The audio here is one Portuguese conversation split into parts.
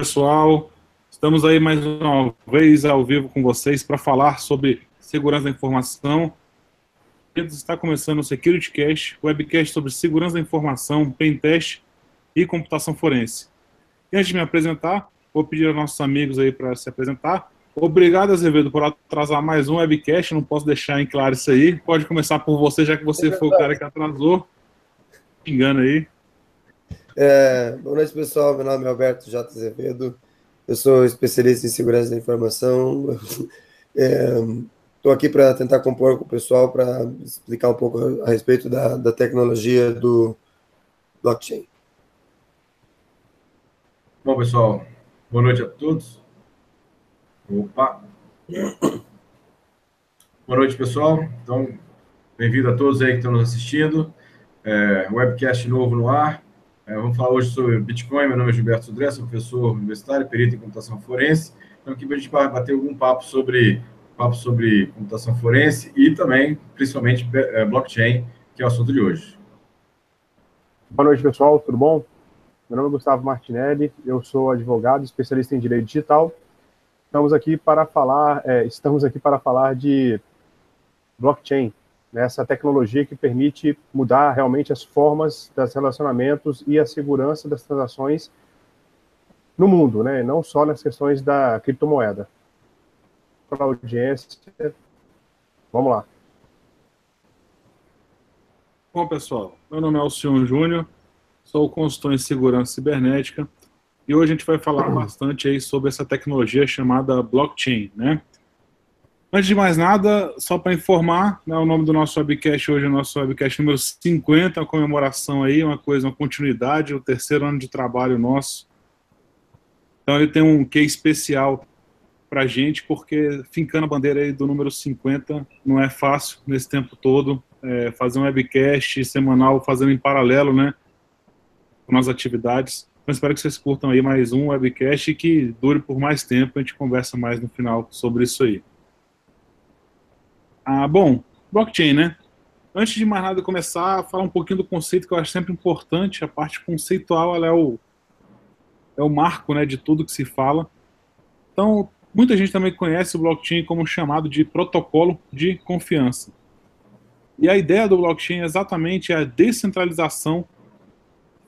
pessoal, estamos aí mais uma vez ao vivo com vocês para falar sobre segurança da informação. Está começando o Security Cast, webcast sobre segurança da informação, pentest e computação forense. E antes de me apresentar, vou pedir aos nossos amigos aí para se apresentar. Obrigado, Azevedo, por atrasar mais um webcast, não posso deixar em claro isso aí. Pode começar por você, já que você foi o cara que atrasou. Me engano aí. É, boa noite, pessoal. Meu nome é Alberto J. Azevedo. Eu sou especialista em segurança da informação. Estou é, aqui para tentar compor com o pessoal para explicar um pouco a respeito da, da tecnologia do blockchain. Bom, pessoal, boa noite a todos. Opa! Boa noite, pessoal. Então, bem-vindo a todos aí que estão nos assistindo. É, webcast novo no ar. É, vamos falar hoje sobre Bitcoin. Meu nome é Gilberto Sudré, sou professor universitário, perito em computação forense. Então, aqui a gente vai bater algum papo sobre, papo sobre computação forense e também, principalmente, é, blockchain, que é o assunto de hoje. Boa noite, pessoal. Tudo bom? Meu nome é Gustavo Martinelli, eu sou advogado, especialista em direito digital. Estamos aqui para falar, é, estamos aqui para falar de blockchain, nessa tecnologia que permite mudar realmente as formas dos relacionamentos e a segurança das transações no mundo, né? não só nas questões da criptomoeda. Para a audiência, vamos lá. Bom, pessoal, meu nome é Alcion Júnior, sou consultor em segurança cibernética e hoje a gente vai falar bastante aí sobre essa tecnologia chamada blockchain, né? Antes de mais nada, só para informar, né, o nome do nosso webcast hoje é o nosso webcast número 50, uma comemoração aí, uma coisa, uma continuidade, o terceiro ano de trabalho nosso. Então ele tem um quê especial para a gente, porque fincando a bandeira aí do número 50 não é fácil nesse tempo todo, é, fazer um webcast semanal fazendo em paralelo, né, com as atividades. Então espero que vocês curtam aí mais um webcast e que dure por mais tempo, a gente conversa mais no final sobre isso aí. Ah, bom, blockchain, né? Antes de mais nada começar, falar um pouquinho do conceito que eu acho sempre importante. A parte conceitual ela é o é o marco, né, de tudo que se fala. Então, muita gente também conhece o blockchain como chamado de protocolo de confiança. E a ideia do blockchain é exatamente a descentralização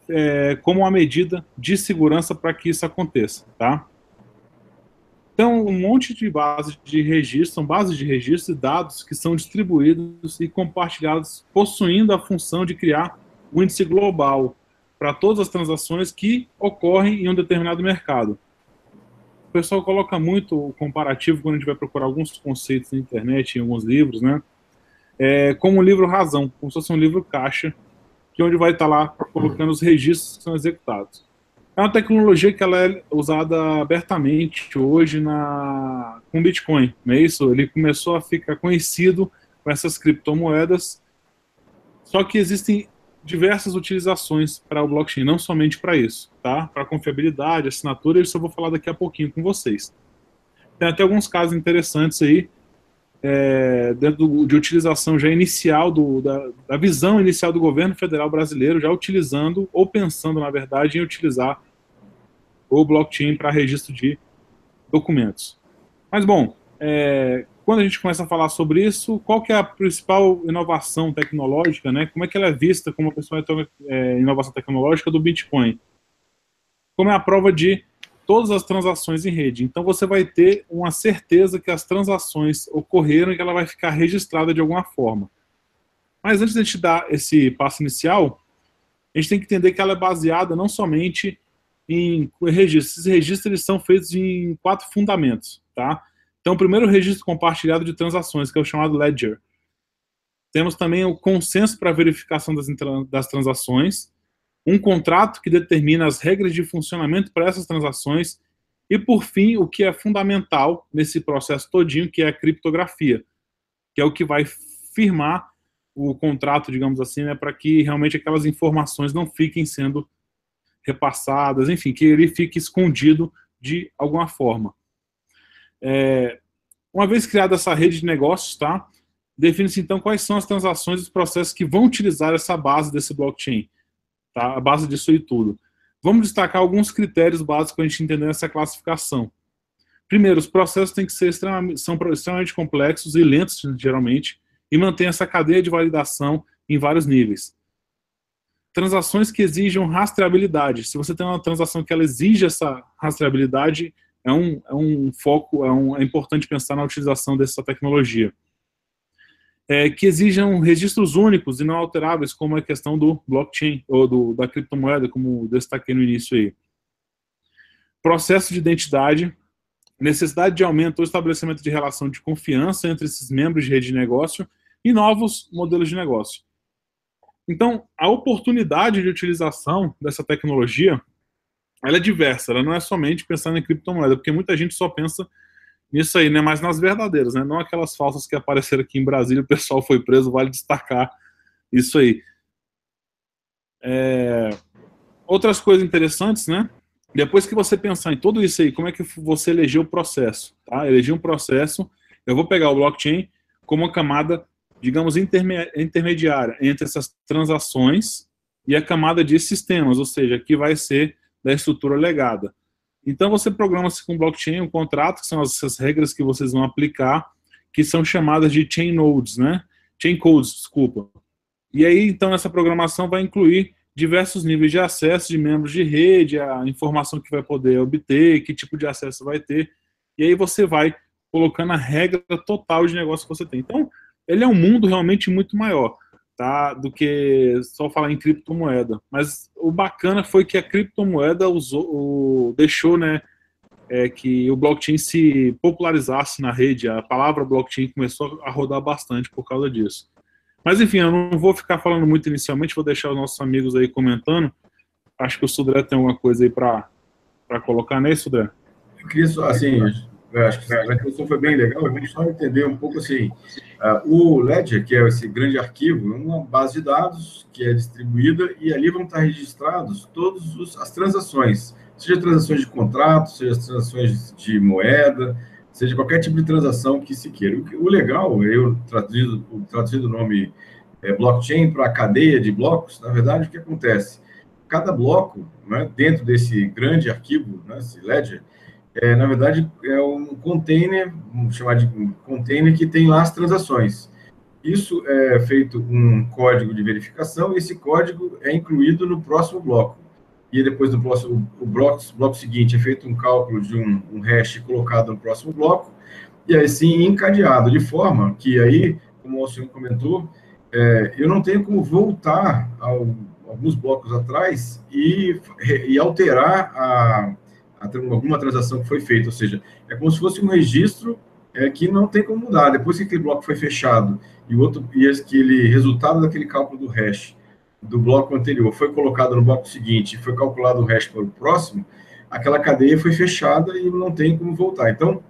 é, como uma medida de segurança para que isso aconteça, tá? Então, um monte de bases de registro, são bases de registro e dados que são distribuídos e compartilhados, possuindo a função de criar um índice global para todas as transações que ocorrem em um determinado mercado. O pessoal coloca muito o comparativo quando a gente vai procurar alguns conceitos na internet, em alguns livros, né? É, como o livro Razão, como se fosse um livro caixa, que é onde vai estar lá colocando os registros que são executados. É uma tecnologia que ela é usada abertamente hoje na com Bitcoin, não é isso? Ele começou a ficar conhecido com essas criptomoedas, só que existem diversas utilizações para o blockchain, não somente para isso, tá? Para confiabilidade, assinatura, isso eu vou falar daqui a pouquinho com vocês. Tem até alguns casos interessantes aí, é, de utilização já inicial, do, da, da, visão inicial do governo federal brasileiro, já utilizando, ou pensando, na verdade, em utilizar o blockchain para registro de documentos. Mas, bom, é, quando a gente começa a falar sobre isso, qual que é a principal inovação tecnológica, né? Como é que ela é vista como a principal é, inovação tecnológica do Bitcoin? Como é a prova de todas as transações em rede. Então você vai ter uma certeza que as transações ocorreram e que ela vai ficar registrada de alguma forma. Mas antes de a gente dar esse passo inicial, a gente tem que entender que ela é baseada não somente em registros. Esses registros eles são feitos em quatro fundamentos, tá? Então, o primeiro registro compartilhado de transações, que é o chamado ledger. Temos também o consenso para verificação das, das transações, um contrato que determina as regras de funcionamento para essas transações e, por fim, o que é fundamental nesse processo todinho, que é a criptografia, que é o que vai firmar o contrato, digamos assim, né, para que realmente aquelas informações não fiquem sendo repassadas, enfim, que ele fique escondido de alguma forma. É, uma vez criada essa rede de negócios, tá, define-se então quais são as transações e os processos que vão utilizar essa base desse blockchain tá? a base disso e tudo. Vamos destacar alguns critérios básicos para a gente entender essa classificação. Primeiro, os processos têm que ser extremamente, são extremamente complexos e lentos, geralmente, e mantém essa cadeia de validação em vários níveis. Transações que exijam rastreabilidade. Se você tem uma transação que ela exige essa rastreabilidade, é um, é um foco, é, um, é importante pensar na utilização dessa tecnologia. É, que exijam registros únicos e não alteráveis, como a questão do blockchain, ou do, da criptomoeda, como destaquei no início aí. Processo de identidade, necessidade de aumento ou estabelecimento de relação de confiança entre esses membros de rede de negócio e novos modelos de negócio. Então, a oportunidade de utilização dessa tecnologia, ela é diversa, ela não é somente pensando em criptomoeda, porque muita gente só pensa nisso aí, né, mas nas verdadeiras, né, não aquelas falsas que apareceram aqui em Brasília, o pessoal foi preso, vale destacar isso aí. É... Outras coisas interessantes, né, depois que você pensar em tudo isso aí, como é que você elegeu o processo, tá? Eleger um processo, eu vou pegar o blockchain como uma camada digamos, intermediária entre essas transações e a camada de sistemas, ou seja, que vai ser da estrutura legada. Então você programa-se com blockchain um contrato, que são essas regras que vocês vão aplicar, que são chamadas de chain nodes, né? Chain codes, desculpa. E aí, então, essa programação vai incluir diversos níveis de acesso de membros de rede, a informação que vai poder obter, que tipo de acesso vai ter. E aí você vai colocando a regra total de negócio que você tem. Então, ele é um mundo realmente muito maior, tá? Do que só falar em criptomoeda. Mas o bacana foi que a criptomoeda usou, o, deixou, né, é, que o blockchain se popularizasse na rede. A palavra blockchain começou a rodar bastante por causa disso. Mas enfim, eu não vou ficar falando muito inicialmente, vou deixar os nossos amigos aí comentando. Acho que o Sudré tem alguma coisa aí para colocar, né, Sudré? Eu queria só, assim, eu acho que a introdução foi bem legal. Vamos só entender um pouco assim. Uh, o Ledger, que é esse grande arquivo, é uma base de dados que é distribuída e ali vão estar registrados todas as transações, seja transações de contrato, seja transações de moeda, seja qualquer tipo de transação que se queira. O, legal, eu traduzido, traduzido o nome é, blockchain para cadeia de blocos, na verdade, o que acontece? Cada bloco, né, dentro desse grande arquivo, né, esse Ledger, é, na verdade, é um container, vamos chamar de container que tem lá as transações. Isso é feito um código de verificação e esse código é incluído no próximo bloco. E depois do próximo o bloco, bloco seguinte é feito um cálculo de um, um hash colocado no próximo bloco e aí sim encadeado de forma que aí, como o senhor comentou, é, eu não tenho como voltar ao, alguns blocos atrás e, e alterar a, alguma transação que foi feita, ou seja, é como se fosse um registro é, que não tem como mudar. Depois que aquele bloco foi fechado e o outro e aquele resultado daquele cálculo do hash do bloco anterior foi colocado no bloco seguinte, foi calculado o hash para o próximo, aquela cadeia foi fechada e não tem como voltar. Então,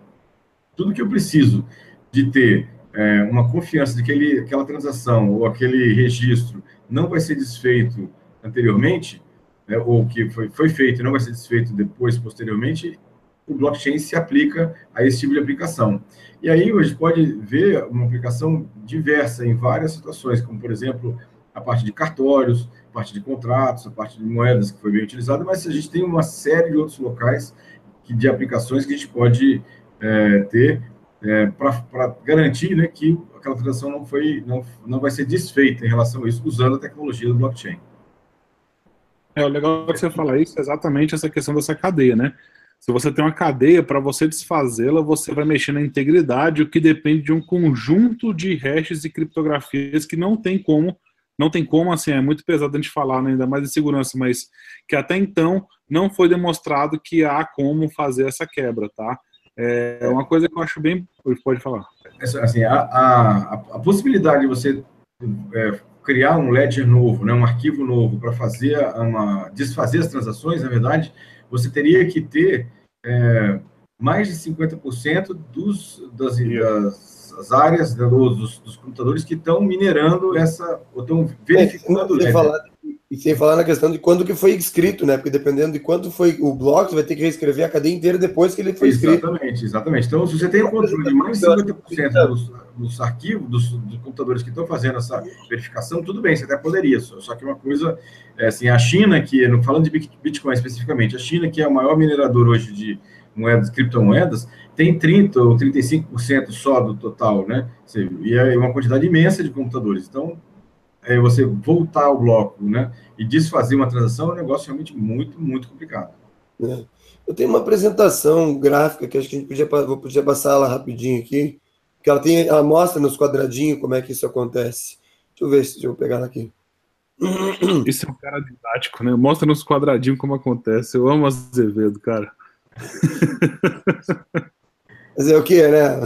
tudo que eu preciso de ter é, uma confiança de que aquele, aquela transação ou aquele registro não vai ser desfeito anteriormente, né, ou que foi, foi feito e não vai ser desfeito depois, posteriormente, o blockchain se aplica a esse tipo de aplicação. E aí a gente pode ver uma aplicação diversa em várias situações, como, por exemplo, a parte de cartórios, a parte de contratos, a parte de moedas que foi bem utilizada, mas a gente tem uma série de outros locais que, de aplicações que a gente pode é, ter é, para garantir né, que aquela transação não, foi, não, não vai ser desfeita em relação a isso, usando a tecnologia do blockchain. É, o legal que você falar isso é exatamente essa questão dessa cadeia, né? Se você tem uma cadeia, para você desfazê-la, você vai mexer na integridade, o que depende de um conjunto de hashes e criptografias que não tem como, não tem como, assim, é muito pesado a gente falar, né, ainda mais de segurança, mas que até então não foi demonstrado que há como fazer essa quebra, tá? É uma coisa que eu acho bem. Pode falar. Assim, a, a, a possibilidade de você é, criar um ledger novo, né, um arquivo novo para fazer uma desfazer as transações, na verdade, você teria que ter é, mais de 50% dos, das, das áreas né, dos, dos, computadores que estão minerando essa, ou estão verificando é, o ledger. Falar E sem falar na questão de quando que foi escrito, né? Porque dependendo de quanto foi o bloco, você vai ter que reescrever a cadeia inteira depois que ele foi escrito. Exatamente, exatamente. Então, se você tem o controle de mais de 50% dos, dos arquivos, dos, dos, computadores que estão fazendo essa verificação, tudo bem, você até poderia. Só, só que uma coisa, é assim, a China, que, falando de Bitcoin especificamente, a China, que é o maior minerador hoje de moedas, criptomoedas, tem 30% ou 35% só do total, né? E é uma quantidade imensa de computadores. Então, é, você voltar ao bloco né, e desfazer uma transação é um negócio realmente muito, muito complicado. É. Eu tenho uma apresentação gráfica que acho que a gente podia, vou podia passar ela rapidinho aqui, que ela, tem, ela mostra nos quadradinhos como é que isso acontece. Deixa eu ver se eu pegar ela aqui. Isso é um cara didático, né? Mostra nos quadradinhos como acontece. Eu amo Azevedo, cara. Fazer o que, né?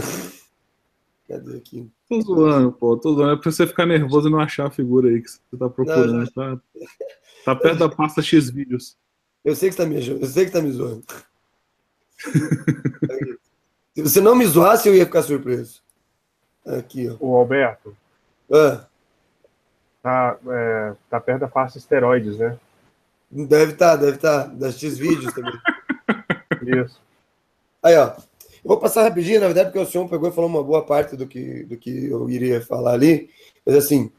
Cadê aqui? Tô zoando, pô, tô zoando. É pra você ficar nervoso e não achar a figura aí que você tá procurando. Não, tá, tá perto da pasta X vídeos. Eu sei que você tá me, eu sei que tá me zoando. Se você não me zoasse, eu ia ficar surpreso. Aqui, ó. O Alberto. Ah. Tá, é, tá perto da pasta esteroides, né? Deve estar, tá, deve estar. Tá. Das X vídeos também. Isso. Aí, ó. Eu vou passar rapidinho, na verdade, porque o senhor pegou e falou uma boa parte do que, do que eu iria falar ali. Mas assim,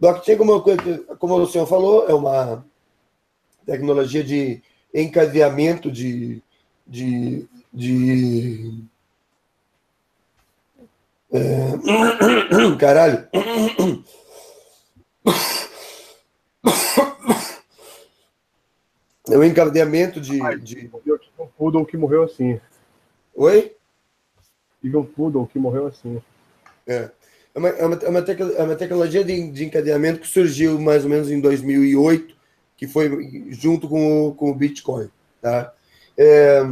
blockchain, como, como o senhor falou, é uma tecnologia de encadeamento de, de, de é... Caralho. É um encadeamento de. de... Eu um poodle que morreu assim. Oi? Um poodle que morreu assim. É. É uma, é uma, é uma, é tecnologia de, de encadeamento que surgiu mais ou menos em 2008, que foi junto com o, com o Bitcoin. Tá? É,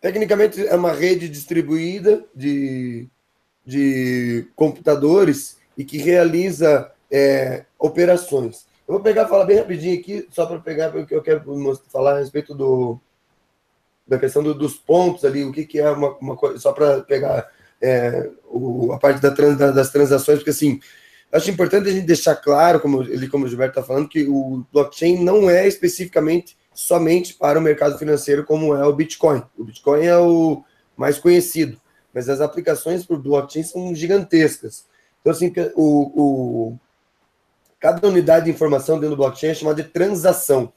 tecnicamente, é uma rede distribuída de, de computadores e que realiza é, operações. Eu vou pegar falar bem rapidinho aqui, só para pegar, porque eu quero falar a respeito do, da questão do, dos pontos ali, o que, que é uma, uma coisa, só para pegar é, o, a parte da trans, das transações, porque assim, acho importante a gente deixar claro, como ele, como o Gilberto está falando, que o blockchain não é especificamente somente para o mercado financeiro, como é o Bitcoin. O Bitcoin é o mais conhecido, mas as aplicações para o blockchain são gigantescas. Então, assim, o, o, cada unidade de informação dentro do blockchain é chamada de transação.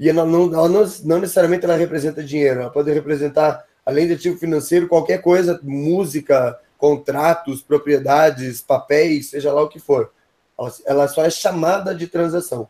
E ela não, ela não, não necessariamente ela representa dinheiro, ela pode representar, além de ativo financeiro, qualquer coisa, música, contratos, propriedades, papéis, seja lá o que for. Ela, só é chamada de transação.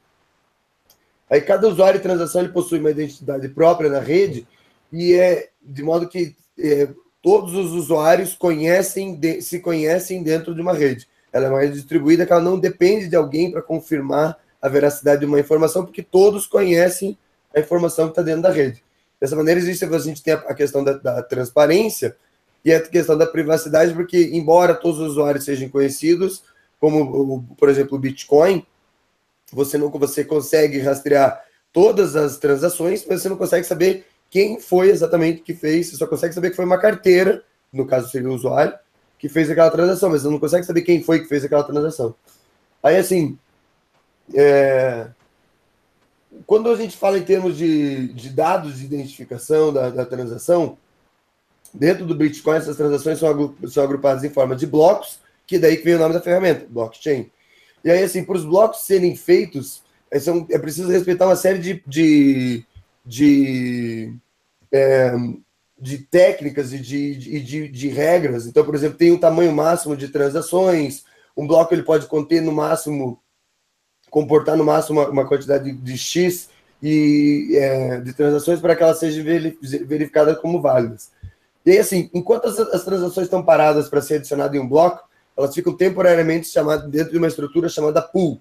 Aí cada usuário de transação ele possui uma identidade própria na rede e é de modo que é, todos os usuários conhecem de, se conhecem dentro de uma rede. Ela é rede distribuída que ela não depende de alguém para confirmar a veracidade de uma informação, porque todos conhecem a informação que está dentro da rede. Dessa maneira, existe a gente tem a questão da, da, transparência e a questão da privacidade, porque, embora todos os usuários sejam conhecidos, como, por exemplo, o Bitcoin, você não você consegue rastrear todas as transações, mas você não consegue saber quem foi exatamente que fez, você só consegue saber que foi uma carteira, no caso seria o usuário, que fez aquela transação, mas você não consegue saber quem foi que fez aquela transação. Aí, assim, é... Quando a gente fala em termos de, de dados de identificação da, da, transação, dentro do Bitcoin, essas transações são, são agrupadas em forma de blocos, que daí que vem o nome da ferramenta, blockchain. E aí, assim, para os blocos serem feitos, é, são, é preciso respeitar uma série de, de, de, é, de técnicas e de, de, de, de regras. Então, por exemplo, tem um tamanho máximo de transações, um bloco ele pode conter no máximo comportar no máximo uma, uma quantidade de, de X e, é, de transações para que elas sejam verificadas como válidas. E aí, assim, enquanto as, as transações estão paradas para ser adicionadas em um bloco, elas ficam temporariamente chamadas dentro de uma estrutura chamada pool.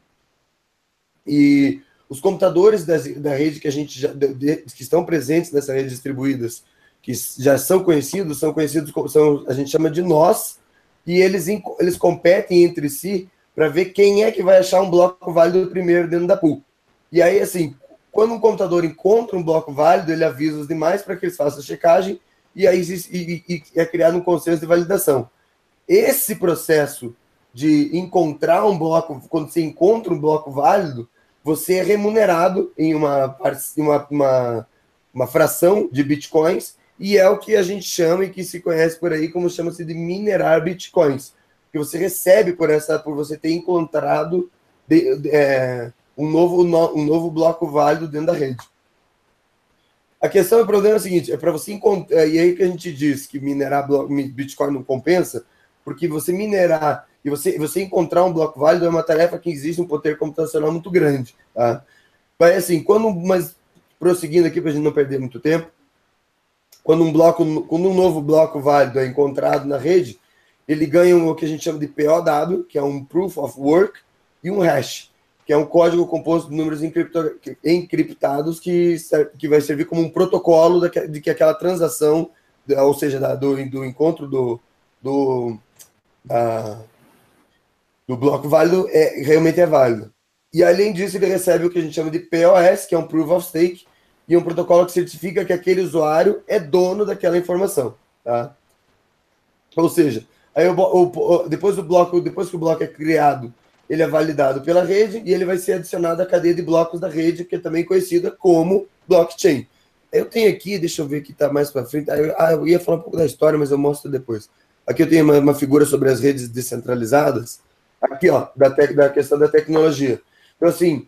E os computadores da, da rede que a gente já, de, que estão presentes nessa rede distribuídas, que já são conhecidos, são conhecidos como são, a gente chama de nós, e eles, eles competem entre si para ver quem é que vai achar um bloco válido primeiro dentro da pool. E aí, assim, quando um computador encontra um bloco válido, ele avisa os demais para que eles façam a checagem e aí e, e, e é criado um consenso de validação. Esse processo de encontrar um bloco, quando você encontra um bloco válido, você é remunerado em uma, uma, uma, uma fração de bitcoins, e é o que a gente chama e que se conhece por aí como chama-se de minerar bitcoins, que você recebe por essa, por você ter encontrado de, de, é, um, novo, um novo bloco válido dentro da rede. A questão, o problema é o seguinte, é para você encontrar, e aí que a gente diz que minerar Bitcoin não compensa, porque você minerar e você, você encontrar um bloco válido é uma tarefa que existe um poder computacional muito grande, tá? Mas assim, quando, mas prosseguindo aqui para a gente não perder muito tempo, quando um bloco, quando um novo bloco válido é encontrado na rede, ele ganha o que a gente chama de POW, que é um Proof of Work, e um hash, que é um código composto de números encriptados que, que vai servir como um protocolo de que aquela transação, ou seja, do, do encontro do, do, do bloco válido é, realmente é válido. E além disso, ele recebe o que a gente chama de POS, que é um Proof of Stake, e um protocolo que certifica que aquele usuário é dono daquela informação. Tá? Ou seja, aí o, o, depois bloco, depois que o bloco é criado, ele é validado pela rede e ele vai ser adicionado à cadeia de blocos da rede, que é também conhecida como blockchain. Eu tenho aqui, deixa eu ver que está mais para frente. Ah, eu ia falar um pouco da história, mas eu mostro depois. Aqui eu tenho uma, uma figura sobre as redes descentralizadas aqui, ó, da, te, da questão da tecnologia. Então, assim,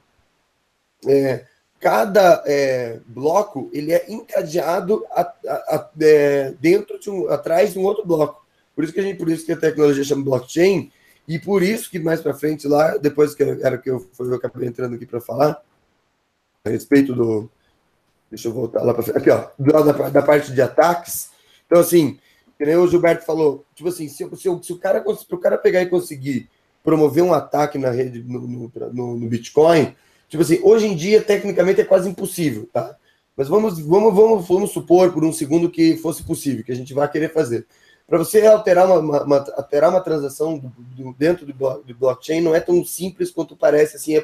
é, cada é, bloco ele é encadeado a, a, a, é, dentro de um, atrás de um outro bloco. Por isso que a gente, por isso que a tecnologia chama blockchain e por isso que mais para frente lá, depois que era que eu, eu acabei entrando aqui para falar a respeito do, deixa eu voltar lá para frente, aqui ó, da, da parte de ataques. Então assim, que nem o Gilberto falou, tipo assim, se, se, se o cara se o cara pegar e conseguir promover um ataque na rede, no, no, no, Bitcoin, tipo assim, hoje em dia, tecnicamente, é quase impossível, tá? Mas vamos, vamos, vamos, vamos supor por um segundo que fosse possível, que a gente vai querer fazer. Para você alterar uma, uma, uma, alterar uma transação do, do, dentro do, do, blockchain não é tão simples quanto parece assim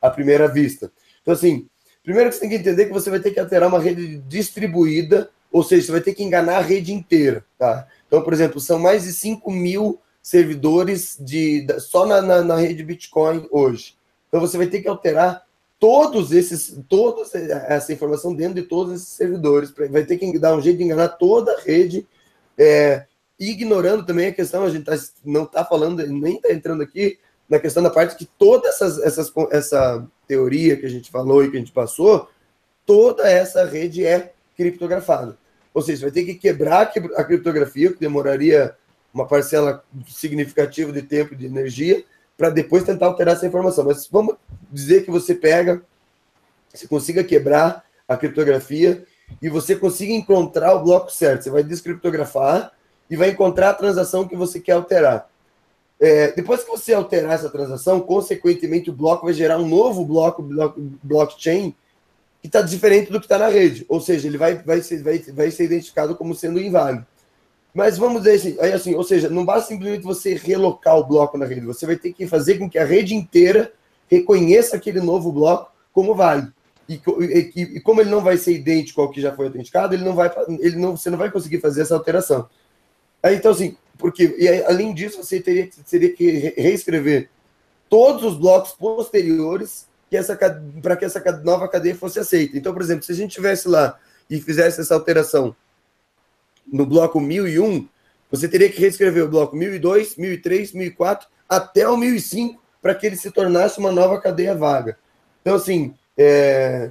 a primeira vista. Então, assim, primeiro você tem que entender que você vai ter que alterar uma rede distribuída, ou seja, você vai ter que enganar a rede inteira, tá? Então, por exemplo, são mais de 5 mil servidores de, só na, na, na, rede Bitcoin hoje. Então você vai ter que alterar todos esses, toda essa informação dentro de todos esses servidores. Vai ter que dar um jeito de enganar toda a rede, é, ignorando também a questão, a gente tá, não está falando, nem está entrando aqui na questão da parte que toda essas, essas, essa teoria que a gente falou e que a gente passou, toda essa rede é criptografada. Ou seja, vai ter que quebrar a criptografia, que demoraria uma parcela significativa de tempo e de energia para depois tentar alterar essa informação. Mas vamos dizer que você pega, você consiga quebrar a criptografia e você consiga encontrar o bloco certo. Você vai descriptografar e vai encontrar a transação que você quer alterar. É, depois que você alterar essa transação, consequentemente o bloco vai gerar um novo bloco, bloco blockchain que está diferente do que está na rede. Ou seja, ele vai, vai, ser, vai, vai ser identificado como sendo inválido. Mas vamos dizer assim, aí assim, ou seja, não basta simplesmente você relocar o bloco na rede, você vai ter que fazer com que a rede inteira reconheça aquele novo bloco como válido. E, e, e, como ele não vai ser idêntico ao que já foi autenticado, ele não vai, ele não, você não vai conseguir fazer essa alteração. Aí, então, assim, porque e além disso, você teria, teria que reescrever todos os blocos posteriores para que essa nova cadeia fosse aceita. Então, por exemplo, se a gente tivesse lá e fizesse essa alteração no bloco 1001, você teria que reescrever o bloco 1002, 1003, 1004 até o 1005 para que ele se tornasse uma nova cadeia vaga. Então, assim, é...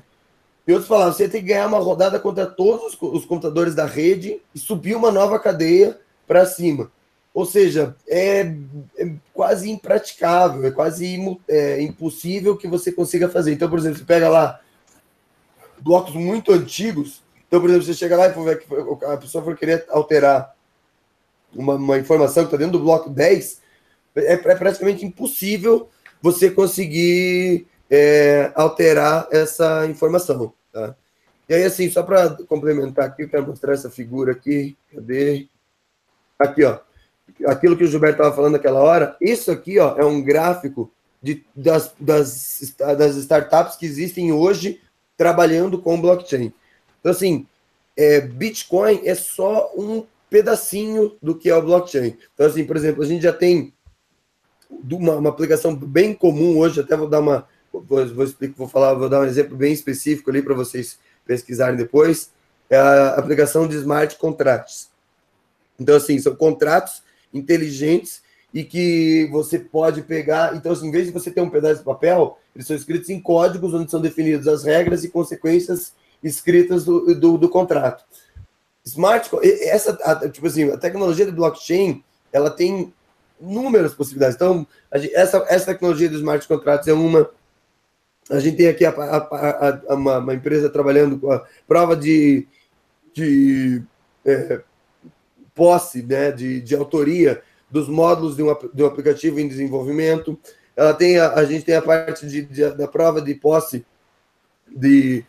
em outras palavras, você tem que ganhar uma rodada contra todos os computadores da rede e subir uma nova cadeia para cima. Ou seja, é, é, quase impraticável, é quase é, impossível que você consiga fazer. Então, por exemplo, você pega lá blocos muito antigos, então, por exemplo, você chega lá e a pessoa for querer alterar uma, uma informação que está dentro do bloco 10, é, é praticamente impossível você conseguir é, alterar essa informação. Tá? E aí, assim, só para complementar aqui, eu quero mostrar essa figura aqui. Cadê? Aqui, ó. Aquilo que o Gilberto estava falando naquela hora. Isso aqui, ó, é um gráfico de, das, das, das startups que existem hoje trabalhando com blockchain. Então, assim, é, Bitcoin é só um pedacinho do que é o blockchain. Então, assim, por exemplo, a gente já tem uma, uma aplicação bem comum hoje, até vou dar uma vou, vou, explicar, vou falar, vou dar um exemplo bem específico ali para vocês pesquisarem depois, é a aplicação de smart contracts. Então, assim, são contratos inteligentes e que você pode pegar. Então, assim, em vez de você ter um pedaço de papel, eles são escritos em códigos onde são definidas as regras e consequências escritas do, do, do contrato. Smart, essa, a, tipo assim, a tecnologia de blockchain, ela tem inúmeras possibilidades. Então, essa, essa tecnologia dos smart contracts é uma. A gente tem aqui a, a, a, uma, uma, empresa trabalhando com a prova de, de é, posse, né, de, de autoria dos módulos de um, de um aplicativo em desenvolvimento. Ela tem a, a gente tem a parte de, de, da prova de posse de,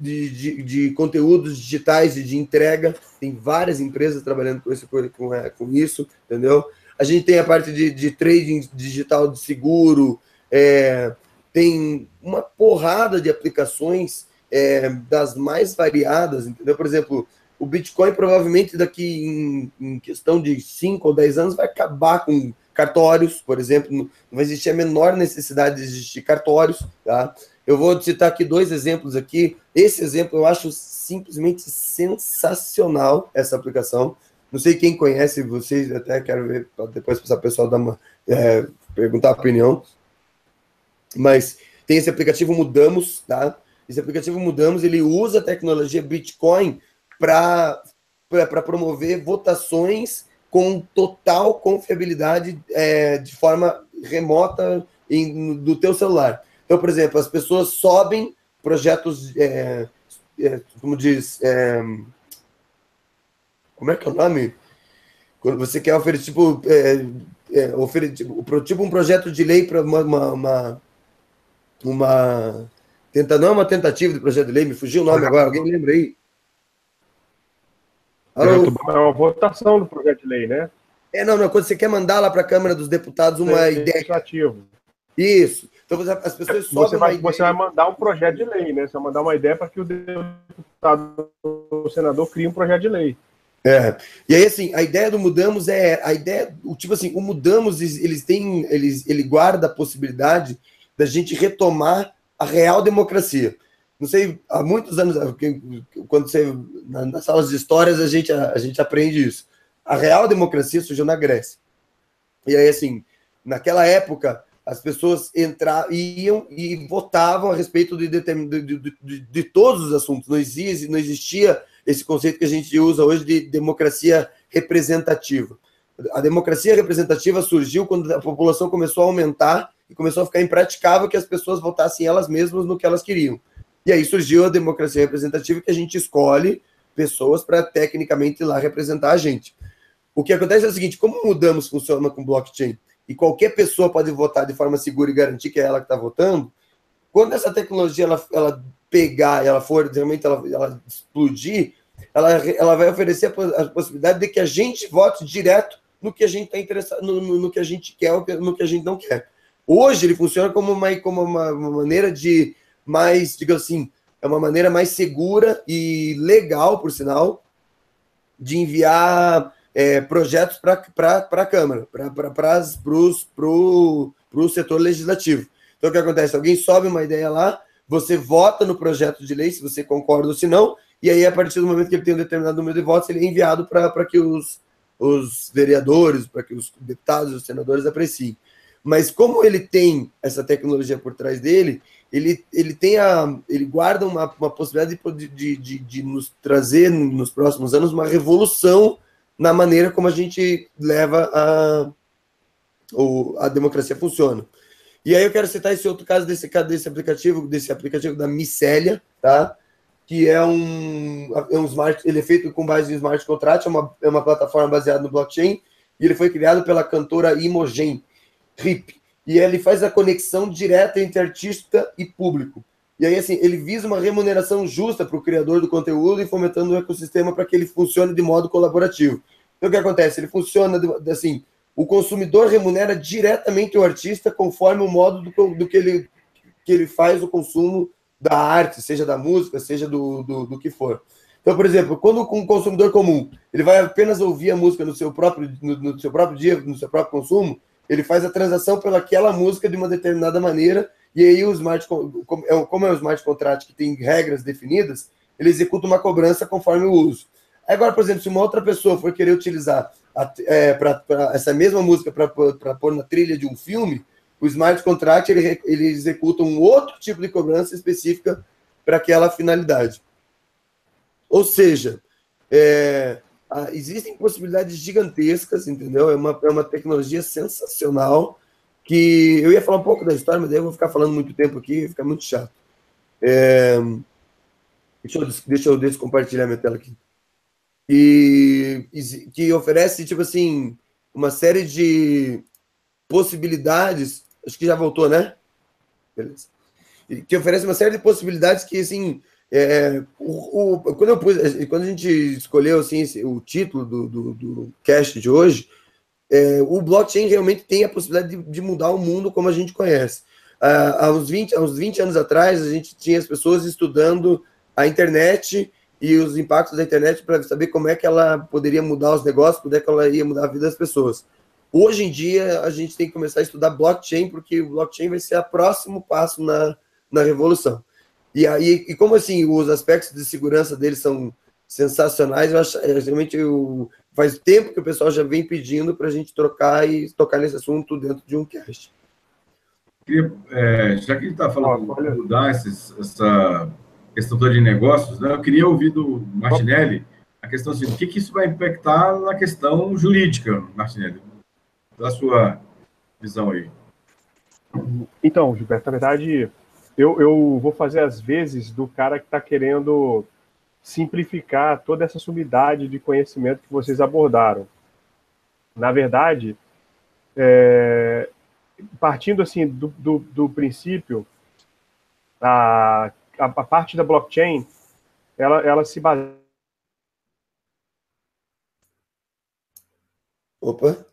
de, de, de, conteúdos digitais e de entrega. Tem várias empresas trabalhando com, esse, com, é, com isso, entendeu? A gente tem a parte de, de trading digital de seguro, é, tem uma porrada de aplicações é, das mais variadas, entendeu? Por exemplo, o Bitcoin provavelmente daqui em, em, questão de 5 ou 10 anos vai acabar com cartórios, por exemplo, não vai existir a menor necessidade de existir cartórios, tá? Eu vou citar aqui dois exemplos aqui. Esse exemplo eu acho simplesmente sensacional essa aplicação. Não sei quem conhece vocês, até quero ver, depois para o pessoal dar uma, é, perguntar a opinião. Mas tem esse aplicativo Mudamos, tá? Esse aplicativo Mudamos, ele usa a tecnologia Bitcoin para promover votações com total confiabilidade é, de forma remota em, do teu celular. Então, por exemplo, as pessoas sobem projetos, é, é, como diz, é, como é que é o nome? Quando você quer oferecer, tipo, é, é, oferecer, tipo, tipo um projeto de lei para uma, uma, uma, uma, tenta, não é uma tentativa de projeto de lei, me fugiu o nome agora, alguém lembra aí? É uma votação do projeto de lei, né? É, não, não, quando você quer mandar lá para a Câmara dos Deputados uma ideia. Isso. Então as pessoas você vai, você vai mandar um projeto de lei, né? Você vai mandar uma ideia para que o deputado, o senador crie um projeto de lei. É. E aí, assim, a ideia do Mudamos é a ideia, o tipo assim, o Mudamos, eles têm, eles, ele guarda a possibilidade da gente retomar a real democracia não sei, há muitos anos, quando você, nas salas de histórias, a gente, a, a gente aprende isso. A real democracia surgiu na Grécia. E aí, assim, naquela época, as pessoas entravam, iam e votavam a respeito de, de, de, de, de todos os assuntos. Não existia, não existia esse conceito que a gente usa hoje de democracia representativa. A democracia representativa surgiu quando a população começou a aumentar e começou a ficar impraticável que as pessoas votassem elas mesmas no que elas queriam. E aí surgiu a democracia representativa, que a gente escolhe pessoas para tecnicamente ir lá representar a gente. O que acontece é o seguinte: como mudamos funciona com blockchain e qualquer pessoa pode votar de forma segura e garantir que é ela que está votando, quando essa tecnologia ela, ela pegar, ela for realmente ela, ela explodir, ela, ela vai oferecer a, possibilidade de que a gente vote direto no que a gente está interessado, no, no, no, que a gente quer, no que a gente não quer. Hoje ele funciona como uma, como uma, uma maneira de mais, diga assim, é uma maneira mais segura e legal, por sinal, de enviar é, projetos para a Câmara, para o setor legislativo. Então, o que acontece? Alguém sobe uma ideia lá, você vota no projeto de lei, se você concorda ou se não, e aí, a partir do momento que ele tem um determinado número de votos, ele é enviado para que os, os vereadores, para que os deputados e os senadores apreciem. Mas como ele tem essa tecnologia por trás dele, ele, ele tem a, ele guarda uma, uma possibilidade de, de, de, de nos trazer nos próximos anos uma revolução na maneira como a gente leva a, o, a democracia funciona. E aí eu quero citar esse outro caso desse, desse aplicativo, desse aplicativo da Micélia, tá? Que é um, é um smart, ele é feito com base em smart contract, é uma, é uma plataforma baseada no blockchain, e ele foi criado pela cantora Imogen Rip e ele faz a conexão direta entre artista e público. E aí, assim, ele visa uma remuneração justa para o criador do conteúdo e fomentando o ecossistema para que ele funcione de modo colaborativo. Então, o que acontece? Ele funciona assim: o consumidor remunera diretamente o artista conforme o modo do, do que, ele, que ele faz o consumo da arte, seja da música, seja do, do, do que for. Então, por exemplo, quando um consumidor comum ele vai apenas ouvir a música no seu próprio, no, no seu próprio dia, no seu próprio consumo, ele faz a transação pelaquela música de uma determinada maneira e aí o smart, é como é o smart contract que tem regras definidas, ele executa uma cobrança conforme o uso. Agora, por exemplo, se uma outra pessoa for querer utilizar é, pra, pra essa mesma música para pôr na trilha de um filme, o smart contract ele, ele executa um outro tipo de cobrança específica para aquela finalidade. Ou seja, é, existem possibilidades gigantescas, entendeu? É uma, é uma tecnologia sensacional que eu ia falar um pouco da história, mas daí eu vou ficar falando muito tempo aqui, fica muito chato. É, deixa, eu, deixa eu descompartilhar minha tela aqui. E, que oferece, tipo assim, uma série de possibilidades. Acho que já voltou, né? Beleza. Que oferece uma série de possibilidades que, assim, é, o, o, quando, eu pus, quando a gente escolheu assim, o título do, do, do cast de hoje, é, o blockchain realmente tem a possibilidade de, de, mudar o mundo como a gente conhece. há, uns 20, há uns 20 anos atrás, a gente tinha as pessoas estudando a internet e os impactos da internet para saber como é que ela poderia mudar os negócios, como é que ela ia mudar a vida das pessoas. Hoje em dia, a gente tem que começar a estudar blockchain, porque o blockchain vai ser o próximo passo na, na revolução. E aí, e como assim, os aspectos de segurança deles são sensacionais, eu acho é, realmente eu, faz tempo que o pessoal já vem pedindo para a gente trocar e tocar nesse assunto dentro de um cast. É, já que ele está falando de mudar esses, essa questão toda de negócios, né, eu queria ouvir do Martinelli a questão assim, o que, que isso vai impactar na questão jurídica, Martinelli, da sua visão aí. Então, Gilberto, na verdade, eu, eu vou fazer as vezes do cara que está querendo simplificar toda essa sumidade de conhecimento que vocês abordaram. Na verdade, é, partindo assim do, do, do princípio, a, a, a, parte da blockchain, ela, ela se baseia. Opa!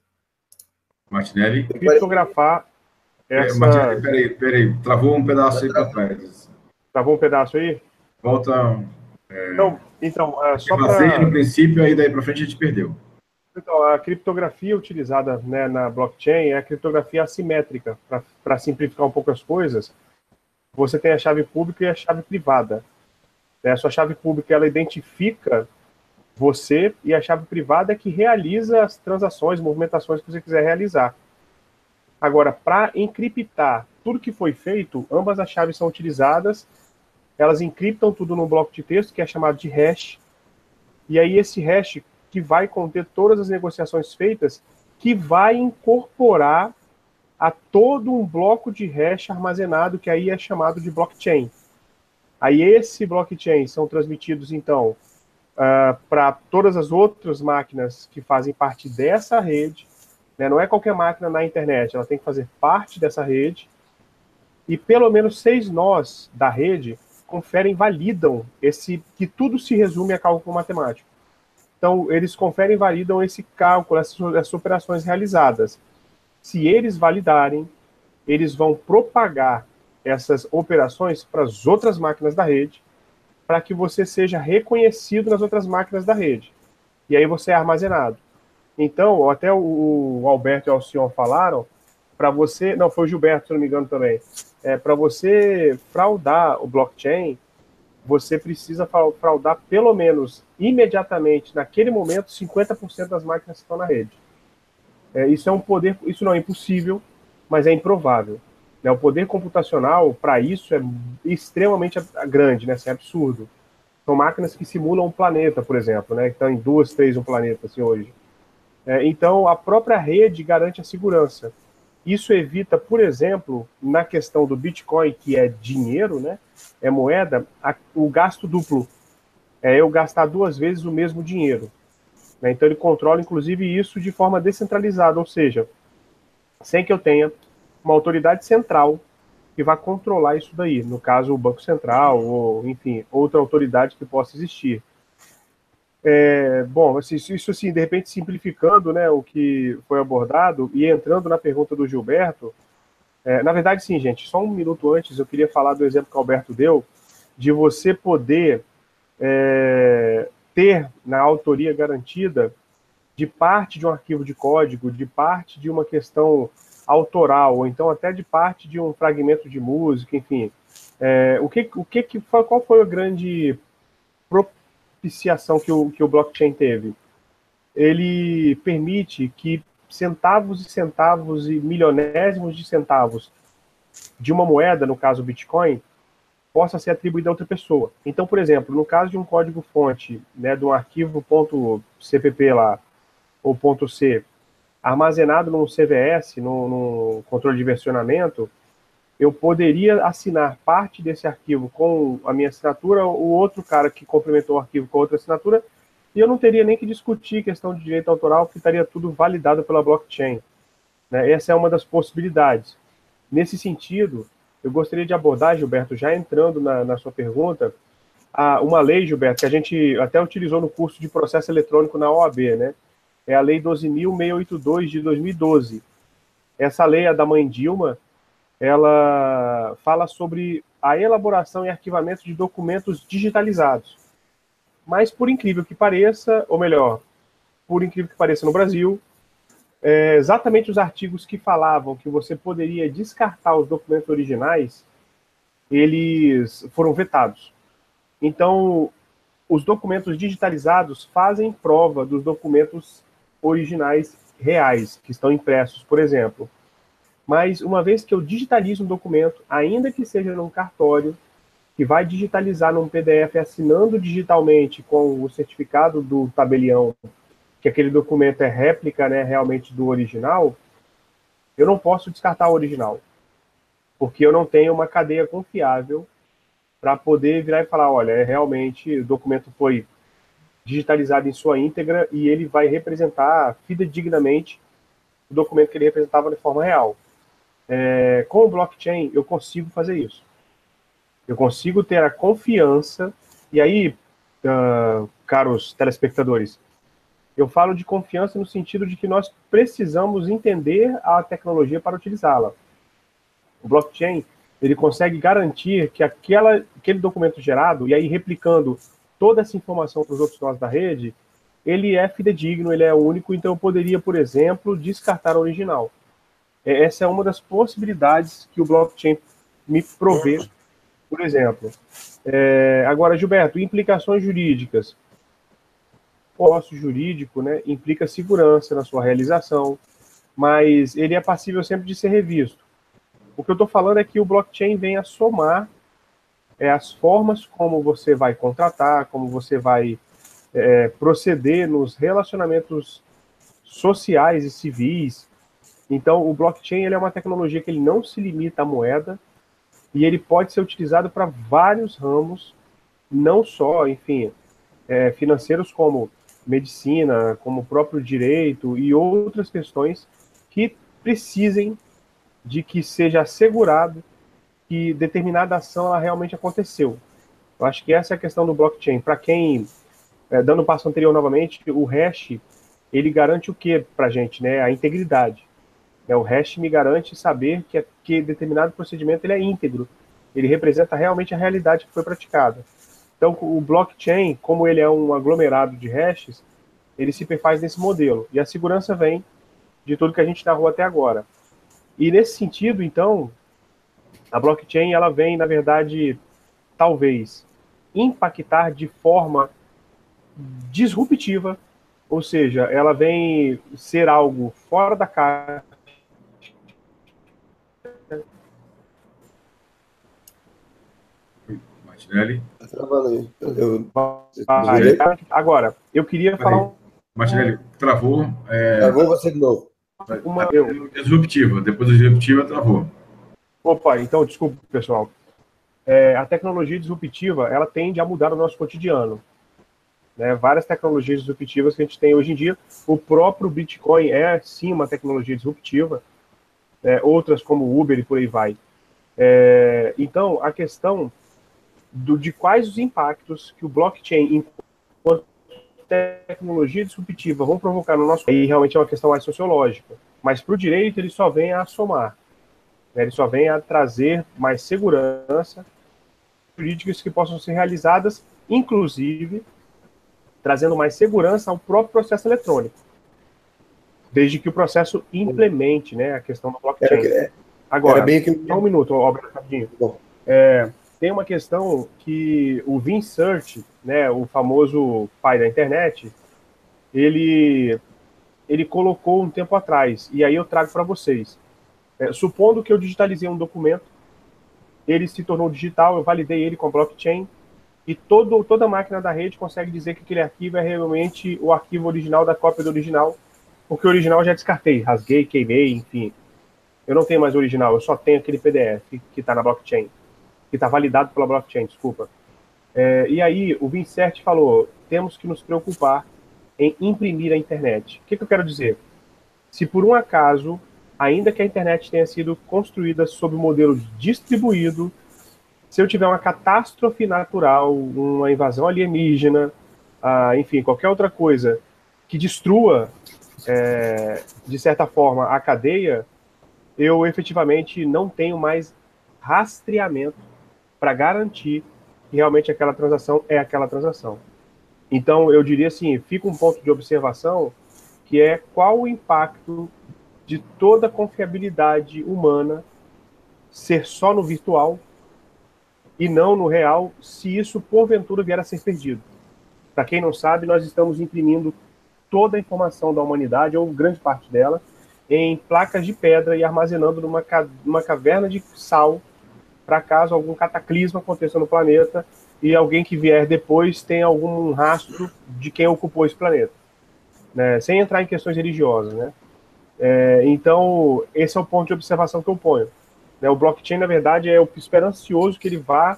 Martinelli. Criptografar essa... Martinelli, peraí, peraí, travou um pedaço aí para trás. Travou um pedaço aí? Volta. É... Então, então é, só para. no princípio, aí daí para frente a gente perdeu. Então, a criptografia utilizada né, na blockchain é a criptografia assimétrica. Para simplificar um pouco as coisas, você tem a chave pública e a chave privada. A sua chave pública ela identifica você e a chave privada é que realiza as transações, movimentações que você quiser realizar. Agora, para encriptar tudo que foi feito, ambas as chaves são utilizadas, elas encriptam tudo num bloco de texto que é chamado de hash, e aí esse hash que vai conter todas as negociações feitas, que vai incorporar a todo um bloco de hash armazenado, que aí é chamado de blockchain. Aí esse blockchain são transmitidos, então, uh, ah, para todas as outras máquinas que fazem parte dessa rede, né? Não é qualquer máquina na internet, ela tem que fazer parte dessa rede. E pelo menos seis nós da rede conferem, validam esse que tudo se resume a cálculo matemático. Então, eles conferem, validam esse cálculo, essas, essas operações realizadas. Se eles validarem, eles vão propagar essas operações para as outras máquinas da rede, para que você seja reconhecido nas outras máquinas da rede. E aí você é armazenado. Então, até o, Alberto e o Alcion falaram, para você, não, foi o Gilberto, se não me engano também, é, para você fraudar o blockchain, você precisa fraudar pelo menos imediatamente, naquele momento, 50% das máquinas que estão na rede. É, isso é um poder, isso não é impossível, mas é improvável. Né? O poder computacional, para isso, é extremamente grande, né? Assim, é absurdo. São máquinas que simulam um planeta, por exemplo, né? Que estão em duas, três um planeta assim, hoje. É, então, a própria rede garante a segurança. Isso evita, por exemplo, na questão do Bitcoin, que é dinheiro, né, é moeda, a, o gasto duplo. É eu gastar duas vezes o mesmo dinheiro. Né? Então, ele controla, inclusive, isso de forma descentralizada, ou seja, sem que eu tenha uma autoridade central que vá controlar isso daí. No caso, o Banco Central, ou, enfim, outra autoridade que possa existir. É, bom, assim, isso assim, de repente simplificando né, o que foi abordado e entrando na pergunta do Gilberto, é, na verdade, sim, gente, só um minuto antes eu queria falar do exemplo que o Alberto deu, de você poder é, ter na autoria garantida de parte de um arquivo de código, de parte de uma questão autoral, ou então até de parte de um fragmento de música, enfim. É, o que, o que qual foi a grande propiciação que o, que o blockchain teve? Ele permite que centavos e centavos e milionésimos de centavos de uma moeda, no caso o Bitcoin, possa ser atribuída a outra pessoa. Então, por exemplo, no caso de um código-fonte, né, de um arquivo .cpp lá, ou .c, armazenado num CVS, no, no controle de versionamento, eu poderia assinar parte desse arquivo com a minha assinatura, o outro cara que complementou o arquivo com outra assinatura, e eu não teria nem que discutir questão de direito autoral, porque estaria tudo validado pela blockchain. Né? Essa é uma das possibilidades. Nesse sentido, eu gostaria de abordar, Gilberto, já entrando na, na sua pergunta, a, uma lei, Gilberto, que a gente até utilizou no curso de processo eletrônico na OAB, né? É a Lei 12.682 de 2012. Essa lei, a da mãe Dilma, ela fala sobre a elaboração e arquivamento de documentos digitalizados. Mas, por incrível que pareça, ou melhor, por incrível que pareça no Brasil, é, exatamente os artigos que falavam que você poderia descartar os documentos originais, eles foram vetados. Então, os documentos digitalizados fazem prova dos documentos originais reais, que estão impressos, por exemplo. Mas, uma vez que eu digitalizo um documento, ainda que seja num cartório, que vai digitalizar num PDF assinando digitalmente com o certificado do tabelião que aquele documento é réplica, né, realmente do original, eu não posso descartar o original, porque eu não tenho uma cadeia confiável para poder virar e falar, olha, é realmente o documento foi digitalizado em sua íntegra e ele vai representar fidedignamente o documento que ele representava de forma real. É, com o blockchain, eu consigo fazer isso. Eu consigo ter a confiança, e aí, uh, caros telespectadores, eu falo de confiança no sentido de que nós precisamos entender a tecnologia para utilizá-la. O blockchain ele consegue garantir que aquela, aquele documento gerado, e aí replicando toda essa informação para os outros nós da rede, ele é fidedigno, ele é único, então eu poderia, por exemplo, descartar o original. É, essa é uma das possibilidades que o blockchain me provê, por exemplo. É, agora, Gilberto, implicações jurídicas posto jurídico né, implica segurança na sua realização, mas ele é passível sempre de ser revisto. O que eu estou falando é que o blockchain vem a somar é, as formas como você vai contratar, como você vai é, proceder nos relacionamentos sociais e civis. Então, o blockchain ele é uma tecnologia que ele não se limita à moeda e ele pode ser utilizado para vários ramos, não só, enfim, é, financeiros como medicina, como o próprio direito e outras questões que precisem de que seja assegurado que determinada ação ela realmente aconteceu. Eu acho que essa é a questão do blockchain. Para quem, é, dando o passo anterior novamente, o hash, ele garante o que para a gente? Né? A integridade. É, o hash me garante saber que, que determinado procedimento ele é íntegro. Ele representa realmente a realidade que foi praticada. Então, o blockchain, como ele é um aglomerado de hashes, ele se perfaz nesse modelo. E a segurança vem de tudo que a gente narrou até agora. E nesse sentido, então, a blockchain ela vem, na verdade, talvez impactar de forma disruptiva, ou seja, ela vem ser algo fora da caixa Martinelli. Tá travando aí. Eu... Agora, eu queria Peraí. falar. Martinelli, travou. É... Travou você de novo. Uma... Eu... Disruptiva, depois da disruptiva, travou. Opa, então, desculpa, pessoal. É, a tecnologia disruptiva, ela tende a mudar o nosso cotidiano. Né? Várias tecnologias disruptivas que a gente tem hoje em dia. O próprio Bitcoin é, sim, uma tecnologia disruptiva. É, outras, como Uber e por aí vai. É, então, a questão do, de quais os impactos que o blockchain, enquanto tecnologia disruptiva, vão provocar no nosso país, realmente é uma questão mais sociológica. Mas para o direito, ele só vem a somar. Né? Ele só vem a trazer mais segurança jurídicas que possam ser realizadas, inclusive trazendo mais segurança ao próprio processo eletrônico. desde que o processo implemente né, a questão do blockchain. É, Agora, era bem que... só um minuto, Albert, rapidinho. É, tem uma questão que o Vin Search, né, o famoso pai da internet, ele, ele colocou um tempo atrás, e aí eu trago para vocês. É, supondo que eu digitalizei um documento, ele se tornou digital, eu validei ele com blockchain, e todo, toda máquina da rede consegue dizer que aquele arquivo é realmente o arquivo original da cópia do original, porque o original eu já descartei, rasguei, queimei, enfim. Eu não tenho mais o original, eu só tenho aquele PDF que está na blockchain, que está validado pela blockchain, desculpa. É, e aí o Vincert falou, temos que nos preocupar em imprimir a internet. O que, que eu quero dizer? Se por um acaso, ainda que a internet tenha sido construída sob o modelo distribuído, se eu tiver uma catástrofe natural, uma invasão alienígena, ah, enfim, qualquer outra coisa que destrua é, de certa forma, a cadeia, eu efetivamente não tenho mais rastreamento para garantir que realmente aquela transação é aquela transação. Então, eu diria assim, fica um ponto de observação que é qual o impacto de toda a confiabilidade humana ser só no virtual e não no real, se isso porventura vier a ser perdido. Para quem não sabe, nós estamos imprimindo toda a informação da humanidade, ou grande parte dela, em placas de pedra e armazenando numa, numa caverna de sal, para caso algum cataclismo aconteça no planeta e alguém que vier depois tenha algum rastro de quem ocupou esse planeta. Né? Sem entrar em questões religiosas. Né? É, então, esse é o ponto de observação que eu ponho. Né? O blockchain, na verdade, é esperancioso que ele vá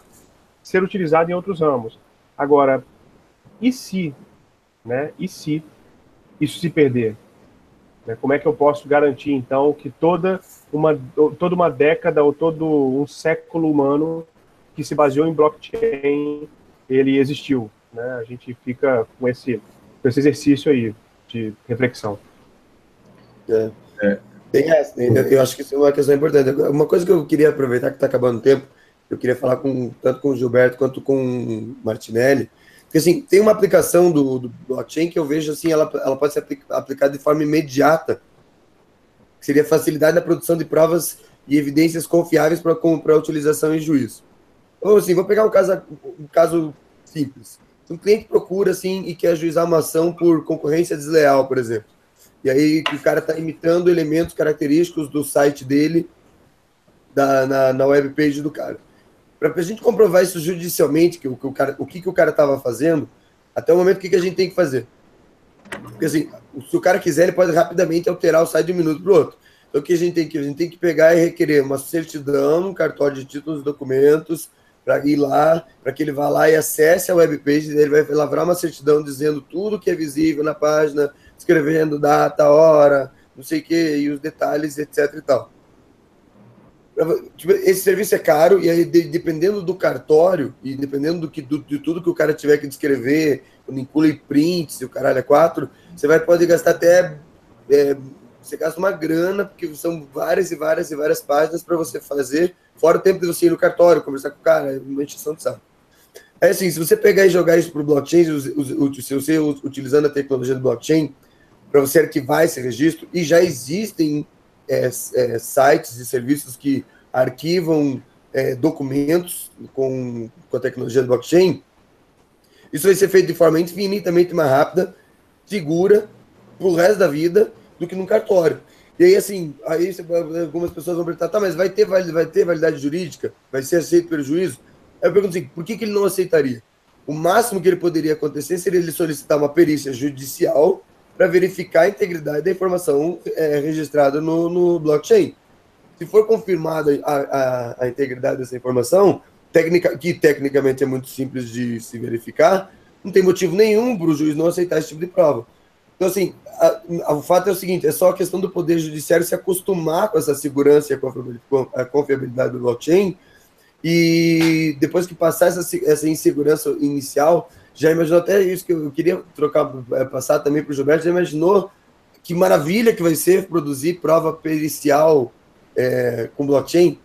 ser utilizado em outros ramos. Agora, e se, né? E se isso se perder? Né? Como é que eu posso garantir, então, que toda uma, toda uma década ou todo um século humano que se baseou em blockchain, ele existiu? Né? A gente fica com esse, com esse exercício aí de reflexão. É. É. Tem essa, eu, eu, acho que isso é uma questão importante. Uma coisa que eu queria aproveitar que está acabando o tempo, eu queria falar com, tanto com o Gilberto quanto com o Martinelli, porque, assim, tem uma aplicação do, do blockchain que eu vejo, assim, ela, ela pode ser aplicada de forma imediata, que seria facilidade na produção de provas e evidências confiáveis para utilização em juízo. Ou, assim, vou pegar um caso, um caso simples. Um cliente procura, assim, e quer ajuizar uma ação por concorrência desleal, por exemplo. E aí o cara está imitando elementos característicos do site dele da, na, na web page do cara para a gente comprovar isso judicialmente, que o, que o, cara, o que, que o cara estava fazendo, até o momento, o que, que a gente tem que fazer? Porque assim, se o cara quiser, ele pode rapidamente alterar o site de um minuto para o outro. Então o que a gente tem que A gente tem que pegar e requerer uma certidão, um cartório de títulos e documentos, para ir lá, para que ele vá lá e acesse a webpage, ele vai lavrar uma certidão dizendo tudo que é visível na página, escrevendo data, hora, não sei o que, e os detalhes, etc e tal. Tipo, esse serviço é caro e aí, dependendo do cartório e dependendo do que, do, de tudo que o cara tiver que descrever, quando inclui prints e o caralho é quatro, você vai poder gastar até. É, você gasta uma grana, porque são várias e várias e várias páginas para você fazer, fora o tempo de você ir no cartório, conversar com o cara, é uma encheção de saco. É assim, se você pegar e jogar isso para o blockchain, se você utilizando a tecnologia do blockchain, para você arquivar esse registro, e já existem é, é, sites e serviços que arquivam é, documentos com, com a tecnologia do blockchain, isso vai ser feito de forma infinitamente mais rápida, segura, para o resto da vida, do que num cartório. E aí, assim, aí algumas pessoas vão perguntar, tá, mas vai ter, vai ter validade jurídica? Vai ser aceito pelo juízo? Aí eu pergunto assim, por que, que ele não aceitaria? O máximo que ele poderia acontecer seria ele solicitar uma perícia judicial para verificar a integridade da informação é, registrada no, no blockchain. Se for confirmada a, a, a, integridade dessa informação, técnica, que tecnicamente é muito simples de se verificar, não tem motivo nenhum para o juiz não aceitar esse tipo de prova. Então, assim, a, o fato é o seguinte: é só a questão do Poder Judiciário se acostumar com essa segurança e a confiabilidade do blockchain, e depois que passar essa, essa insegurança inicial, já imaginou até isso que eu queria trocar, é, passar também para o Gilberto, já imaginou que maravilha que vai ser produzir prova pericial é, com blockchain?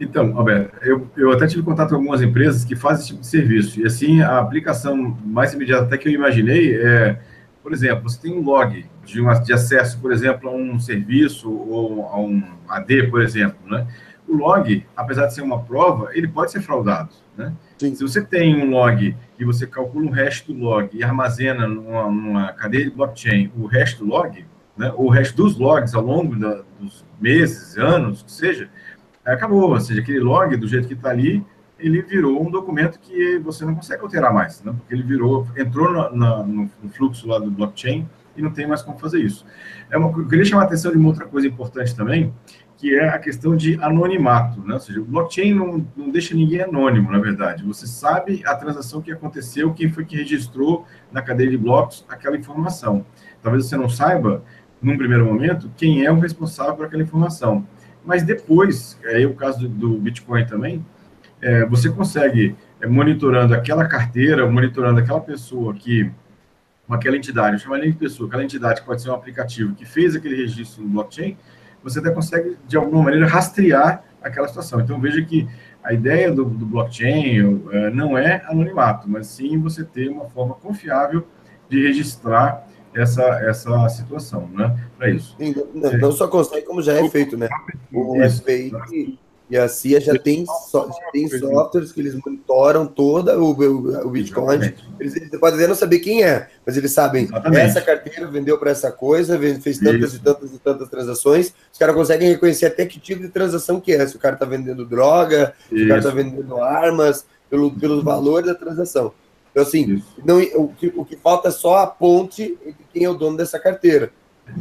Então, Alberto, eu, eu até tive contato com algumas empresas que fazem esse tipo de serviço, e assim, a aplicação mais imediata até que eu imaginei é por exemplo, você tem um log de, uma, de acesso, por exemplo, a um serviço ou a um AD, por exemplo, né? O log, apesar de ser uma prova, ele pode ser fraudado, né? Sim. Se você tem um log e você calcula o resto do log e armazena numa, numa cadeia de blockchain o resto do log, né, ou o resto dos logs ao longo da, dos meses, anos, que seja, acabou. Ou seja, aquele log, do jeito que está ali, ele virou um documento que você não consegue alterar mais, né? porque ele virou, entrou na, na, no, fluxo lá do blockchain e não tem mais como fazer isso. É uma, eu queria chamar a atenção de uma outra coisa importante também, que é a questão de anonimato, né? Ou seja, o blockchain não, não deixa ninguém anônimo, na verdade. Você sabe a transação que aconteceu, quem foi que registrou na cadeia de blocos aquela informação. Talvez você não saiba, num primeiro momento, quem é o responsável por aquela informação. Mas depois, é o caso do, do Bitcoin também, é, você consegue, é, monitorando aquela carteira, monitorando aquela pessoa que, aquela entidade, eu chamo de pessoa, aquela entidade que pode ser um aplicativo que fez aquele registro no blockchain, você até consegue, de alguma maneira, rastrear aquela situação. Então, veja que a ideia do, do blockchain é, não é anonimato, mas sim você ter uma forma confiável de registrar essa, essa situação, né? Para isso. Sim, não, não, só consegue, como já é feito, né? O FBI e a CIA já tem, so, já tem softwares que eles monitoram toda o, o, o Bitcoin. Eles, eles, podem não saber quem é, mas eles sabem Exatamente. essa carteira vendeu para essa coisa, fez tantas Isso. e tantas e tantas transações. Os caras conseguem reconhecer até que tipo de transação que é. Se o cara está vendendo droga, Isso. se o cara está vendendo armas, pelo, pelo valor da transação. Então, assim, não, o, que, o que falta é só a ponte entre quem é o dono dessa carteira.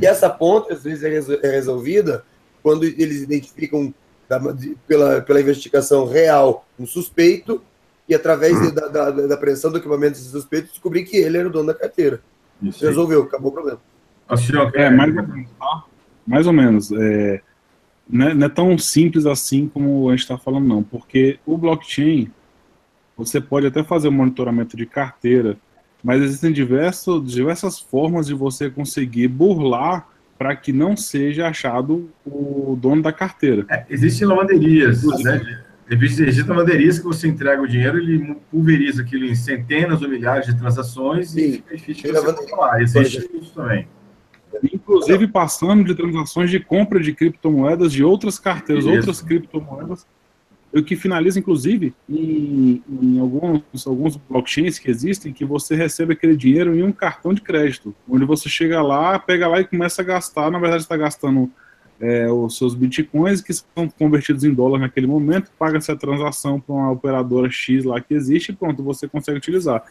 E essa ponte, às vezes, é, é resolvida quando eles identificam da, de, pela, pela investigação real um suspeito e através de, da, da, da apreensão do equipamento desse suspeito descobrir que ele era o dono da carteira. Isso Resolveu, acabou o problema. É, mais ou menos. Tá? Mais ou menos. É, não, é, não é tão simples assim como a gente está falando, não, porque o blockchain, você pode até fazer o monitoramento de carteira, mas existem diversos, diversas formas de você conseguir burlar para que não seja achado o dono da carteira. É, existem lavanderias, né? Existem lavanderias que você entrega o dinheiro, ele pulveriza aquilo em centenas ou milhares de transações Sim. e fica difícil de você controlar. Existe isso também. Inclusive passando de transações de compra de criptomoedas de outras carteiras, isso. outras criptomoedas o que finaliza, inclusive, em, em, alguns, alguns blockchains que existem, que você recebe aquele dinheiro em um cartão de crédito, onde você chega lá, pega lá e começa a gastar, na verdade está gastando é, os seus bitcoins, que são convertidos em dólar naquele momento, paga-se a transação para uma operadora X lá que existe e pronto, você consegue utilizar.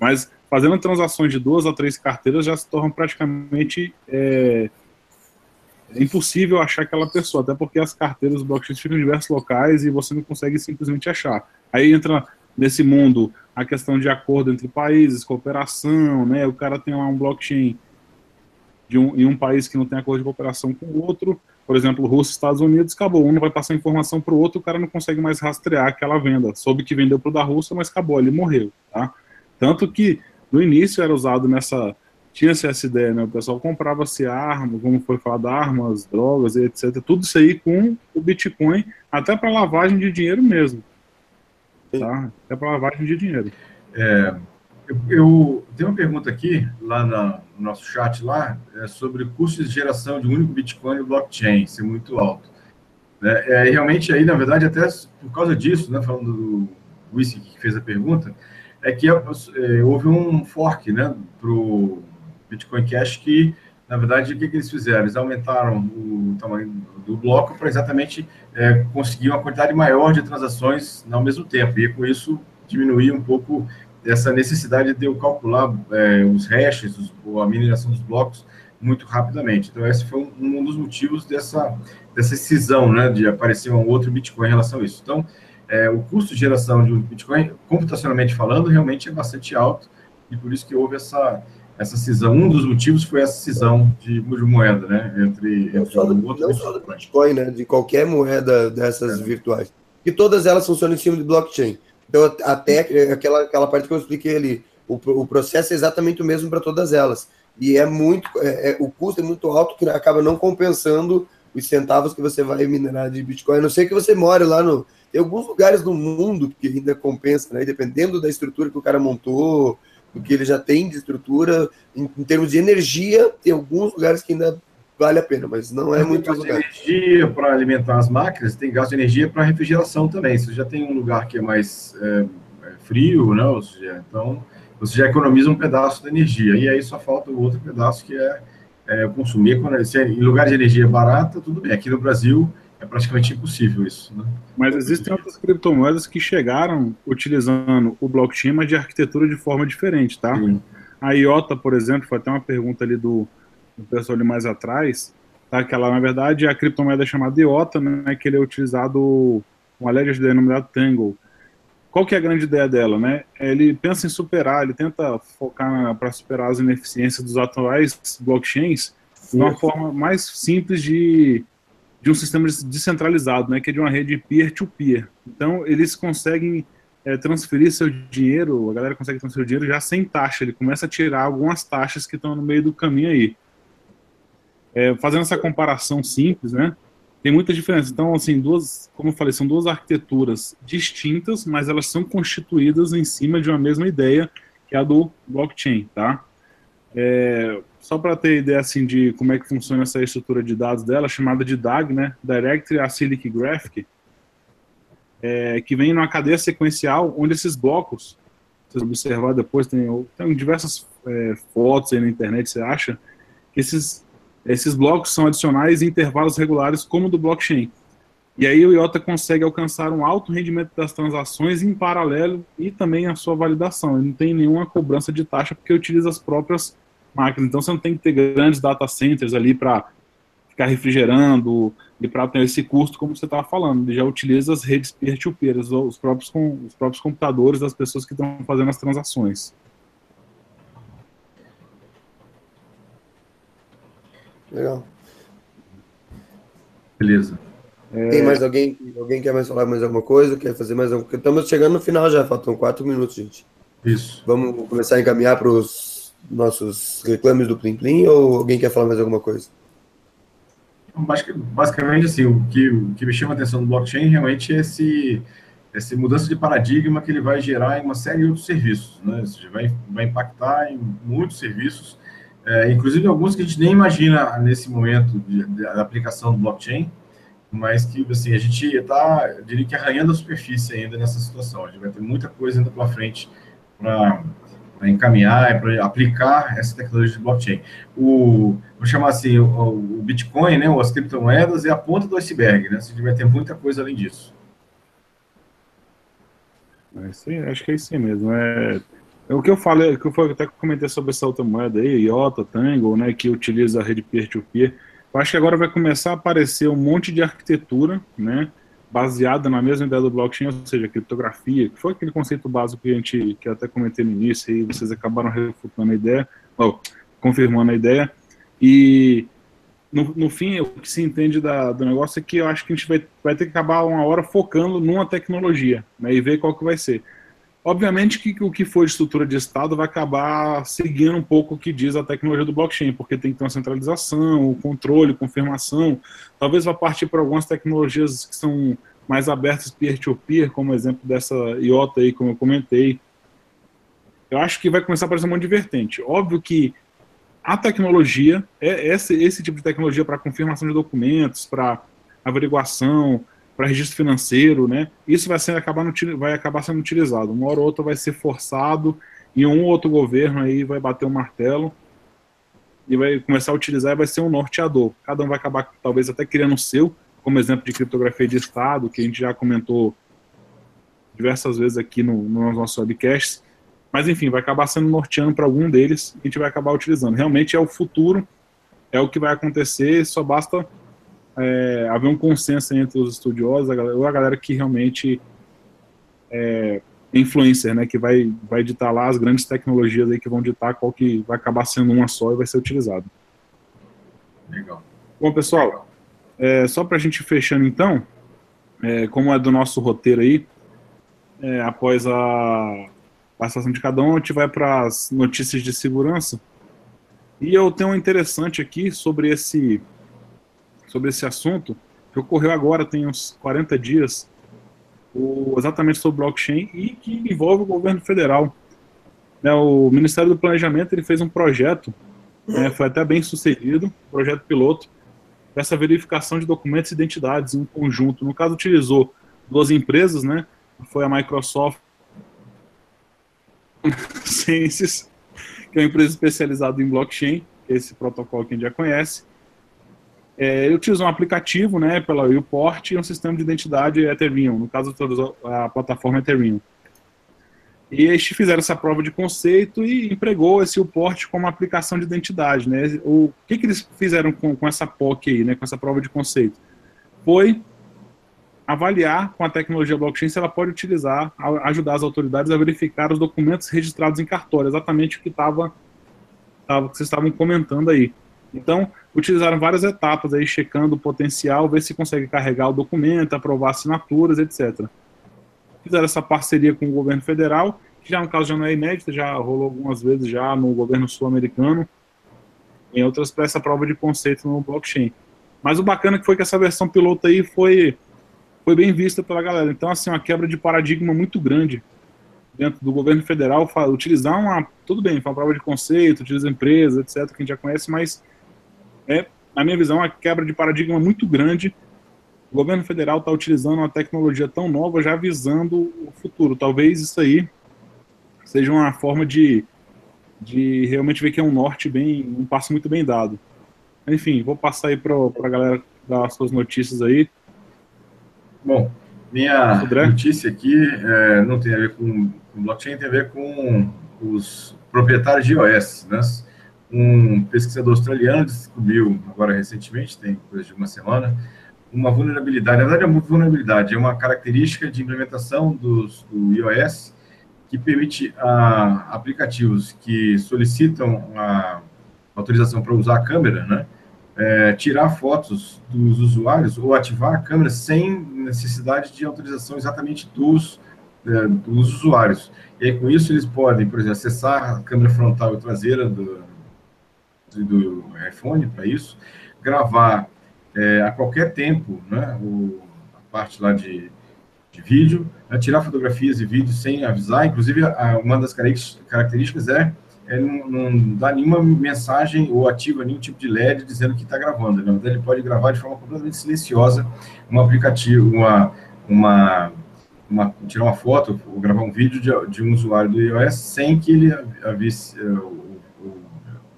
Mas fazendo transações de duas a três carteiras já se torna praticamente... É, é impossível achar aquela pessoa, até porque as carteiras do blockchain ficam em diversos locais e você não consegue simplesmente achar. Aí entra nesse mundo a questão de acordo entre países, cooperação, né? O cara tem lá um blockchain de um, em um país que não tem acordo de cooperação com o outro, por exemplo, Rússia e Estados Unidos, acabou. Um não vai passar informação para o outro, o cara não consegue mais rastrear aquela venda. Soube que vendeu para o da Rússia, mas acabou, ele morreu, tá? Tanto que no início era usado nessa tinha-se essa ideia, né? O pessoal comprava-se armas, como foi falado, armas, drogas, etc. Tudo isso aí com o Bitcoin, até para lavagem de dinheiro mesmo. Tá? Até para lavagem de dinheiro. É, eu, eu tenho uma pergunta aqui, lá na, no nosso chat lá, é sobre custos de geração de um único Bitcoin no blockchain, ser muito alto. É, é, realmente aí, na verdade, até por causa disso, né, falando do Whisky que fez a pergunta, é que é, é houve um fork, né, pro Bitcoin Cash que, na verdade, o que, que eles fizeram? Eles aumentaram o tamanho do bloco para exatamente é, conseguir uma quantidade maior de transações ao mesmo tempo, e com isso diminuir um pouco essa necessidade de eu calcular é, os hashes, os, ou a mineração dos blocos muito rapidamente. Então, esse foi um, um, dos motivos dessa, dessa cisão, né, de aparecer um outro Bitcoin em relação a isso. Então, é, o custo de geração de um Bitcoin, computacionalmente falando, realmente é bastante alto, e por isso que houve essa, essa cisão, um dos motivos foi essa cisão de, de moeda, né? Entre, não só do, outro não só do Bitcoin, né? De qualquer moeda dessas é. virtuais. E todas elas funcionam em cima de blockchain. Então, até aquela, aquela parte que eu expliquei ali, o, o processo é exatamente o mesmo para todas elas. E é muito, é, é, o custo é muito alto que acaba não compensando os centavos que você vai minerar de Bitcoin. A não sei que você mora lá no. Tem alguns lugares no mundo que ainda compensa, né? Dependendo da estrutura que o cara montou, do que ele já tem de estrutura. Em, em termos de energia, tem alguns lugares que ainda vale a pena, mas não é Tem muito gasto lugar. energia para alimentar as máquinas, tem gasto de energia para refrigeração também. Você já tem um lugar que é mais é, é, frio, né? Ou seja, então você já economiza um pedaço da energia. E aí só falta o outro pedaço que é, é consumir. Quando, se é em lugar de energia barata, tudo bem. Aqui no Brasil é praticamente impossível isso. Né? Mas existem outras criptomoedas que chegaram utilizando o blockchain, mas de arquitetura de forma diferente, tá? Sim. A IOTA, por exemplo, foi até uma pergunta ali do, do pessoal ali mais atrás, tá? Que ela, na verdade, é a criptomoeda chamada IOTA, né? Que ele é utilizado com a ledger denominada Tangle. Qual que é a grande ideia dela, né? Ele pensa em superar, ele tenta focar para superar as ineficiências dos atuais blockchains de uma forma mais simples de, de um sistema descentralizado, né? Que é de uma rede peer-to-peer. Então, eles conseguem é, transferir seu dinheiro, a galera consegue transferir o dinheiro já sem taxa, ele começa a tirar algumas taxas que estão no meio do caminho aí. É, fazendo essa comparação simples, né? Tem muita diferença. Então, assim, duas, como eu falei, são duas arquiteturas distintas, mas elas são constituídas em cima de uma mesma ideia, que é a do blockchain, tá? É, só para ter ideia assim de como é que funciona essa estrutura de dados dela, chamada de DAG, né? Direct Acyclic Graphic, é, que vem numa cadeia sequencial onde esses blocos, vocês observar depois, tem, tem diversas é, fotos aí na internet, você acha, que esses, esses blocos são adicionais em intervalos regulares, como do blockchain. E aí o IOTA consegue alcançar um alto rendimento das transações em paralelo e também a sua validação. Ele não tem nenhuma cobrança de taxa porque utiliza as próprias máquinas. Então você não tem que ter grandes data centers ali para ficar refrigerando e para ter esse custo, como você estava falando. Ele já utiliza as redes peer-to-peer, os próprios, os próprios computadores das pessoas que estão fazendo as transações. Legal. Beleza. É, Tem mais alguém? Alguém quer mais falar mais alguma coisa? Quer fazer mais alguma coisa? Estamos chegando no final já, faltam quatro minutos, gente. Isso. Vamos começar a encaminhar para os nossos reclames do Plim Plim ou alguém quer falar mais alguma coisa? Basicamente, assim, o que, o que me chama a atenção do blockchain realmente é esse, essa mudança de paradigma que ele vai gerar em uma série de outros serviços, né? Seja, vai, vai impactar em muitos serviços, é, inclusive alguns que a gente nem imagina nesse momento da aplicação do blockchain, mas que, assim, a gente está, diria que arranhando a superfície ainda nessa situação. A gente vai ter muita coisa ainda pela frente para para encaminhar, para aplicar essa tecnologia de blockchain. O, vou chamar assim, o, o, Bitcoin, né, ou as criptomoedas, é a ponta do iceberg, né? Gente vai ter muita coisa além disso. É isso aí, acho que é isso aí mesmo. É, é o que eu falei, que eu até comentei sobre essa outra moeda aí, IOTA, Tangle, né, que utiliza a rede peer-to-peer. Eu acho que agora vai começar a aparecer um monte de arquitetura, né, baseada na mesma ideia do blockchain, ou seja, criptografia, que foi aquele conceito básico que a gente que eu até comentei no início, e vocês acabaram refutando a ideia, ou confirmando a ideia. E no, no fim, o que se entende da, do negócio é que eu acho que a gente vai, vai ter que acabar uma hora focando numa tecnologia, né, e ver qual que vai ser. Obviamente que o que for de estrutura de Estado vai acabar seguindo um pouco o que diz a tecnologia do blockchain, porque tem que ter uma centralização, o controle, confirmação. Talvez vá partir para algumas tecnologias que são mais abertas peer-to-peer, como o exemplo dessa IOTA aí, como eu comentei. Eu acho que vai começar a aparecer um monte de vertente. Óbvio que a tecnologia, é esse, esse tipo de tecnologia para confirmação de documentos, para averiguação, para registro financeiro, né? Isso vai, ser, acabar, vai acabar sendo utilizado. Uma hora ou outra vai ser forçado e um ou outro governo aí vai bater o um martelo e vai começar a utilizar e vai ser um norteador. Cada um vai acabar, talvez, até criando o seu, como exemplo de criptografia de Estado, que a gente já comentou diversas vezes aqui no, no nosso webcast. Mas, enfim, vai acabar sendo norteando para algum deles e a gente vai acabar utilizando. Realmente é o futuro, é o que vai acontecer, só basta é, haver um consenso entre os estudiosos, a galera, ou a galera que realmente é influencer, né, que vai, vai ditar lá as grandes tecnologias aí que vão ditar qual que vai acabar sendo uma só e vai ser utilizado. Legal. Bom, pessoal, é, só para a gente fechando então, é, como é do nosso roteiro aí, é, após a participação de cada um, a gente vai para as notícias de segurança. E eu tenho um interessante aqui sobre esse sobre esse assunto, que ocorreu agora, tem uns 40 dias, o, exatamente sobre blockchain e que envolve o governo federal. né, o Ministério do Planejamento ele fez um projeto, né, foi até bem sucedido, projeto piloto, essa verificação de documentos e identidades em conjunto. No caso, utilizou duas empresas, né? Foi a Microsoft Sciences, que é uma empresa especializada em blockchain, é esse protocolo que a gente já conhece. É, ele utilizou um aplicativo, né, pela Uport e um sistema de identidade Ethereum, no caso, a plataforma Ethereum. E eles fizeram essa prova de conceito e empregou esse Uport como aplicação de identidade, né? O que, que eles fizeram com, com essa POC aí, né, com essa prova de conceito? Foi avaliar com a tecnologia blockchain se ela pode utilizar, ajudar as autoridades a verificar os documentos registrados em cartório, exatamente o que estava tava, que vocês estavam comentando aí. Então, utilizaram várias etapas aí, checando o potencial, ver se consegue carregar o documento, aprovar assinaturas, etc. Fizeram essa parceria com o governo federal, que já no caso já não é inédita, já rolou algumas vezes já no governo sul-americano, em outras para essa prova de conceito no blockchain. Mas o bacana que foi que essa versão piloto aí foi foi bem vista pela galera. Então, assim, uma quebra de paradigma muito grande dentro do governo federal, utilizar uma, tudo bem, uma prova de conceito, utiliza empresas, etc., que a gente já conhece, mas é, na minha visão, uma quebra de paradigma muito grande. O governo federal está utilizando uma tecnologia tão nova, já visando o futuro. Talvez isso aí seja uma forma de, de realmente ver que é um norte bem, um passo muito bem dado. Enfim, vou passar aí para a galera dar as suas notícias aí. Bom, minha notícia aqui é, não tem a ver com, com, blockchain, tem a ver com os proprietários de iOS. Né? Um pesquisador australiano descobriu, agora recentemente, tem coisa de uma semana, uma vulnerabilidade. Na verdade, é uma vulnerabilidade, é uma característica de implementação dos, do iOS que permite a aplicativos que solicitam a autorização para usar a câmera, né? é, tirar fotos dos usuários ou ativar a câmera sem necessidade de autorização exatamente dos, é, dos usuários. E aí, com isso, eles podem, por exemplo, acessar a câmera frontal e traseira do, do iPhone para isso, gravar é, a qualquer tempo né, o, a parte lá de, de vídeo, né, tirar fotografias e vídeos sem avisar. Inclusive, a, uma das características é ele não, não, dá nenhuma mensagem ou ativa nenhum tipo de LED dizendo que está gravando. Né? Ele pode gravar de forma completamente silenciosa um aplicativo, uma, uma, uma tirar uma foto ou gravar um vídeo de, de, um usuário do iOS sem que ele avise, uh,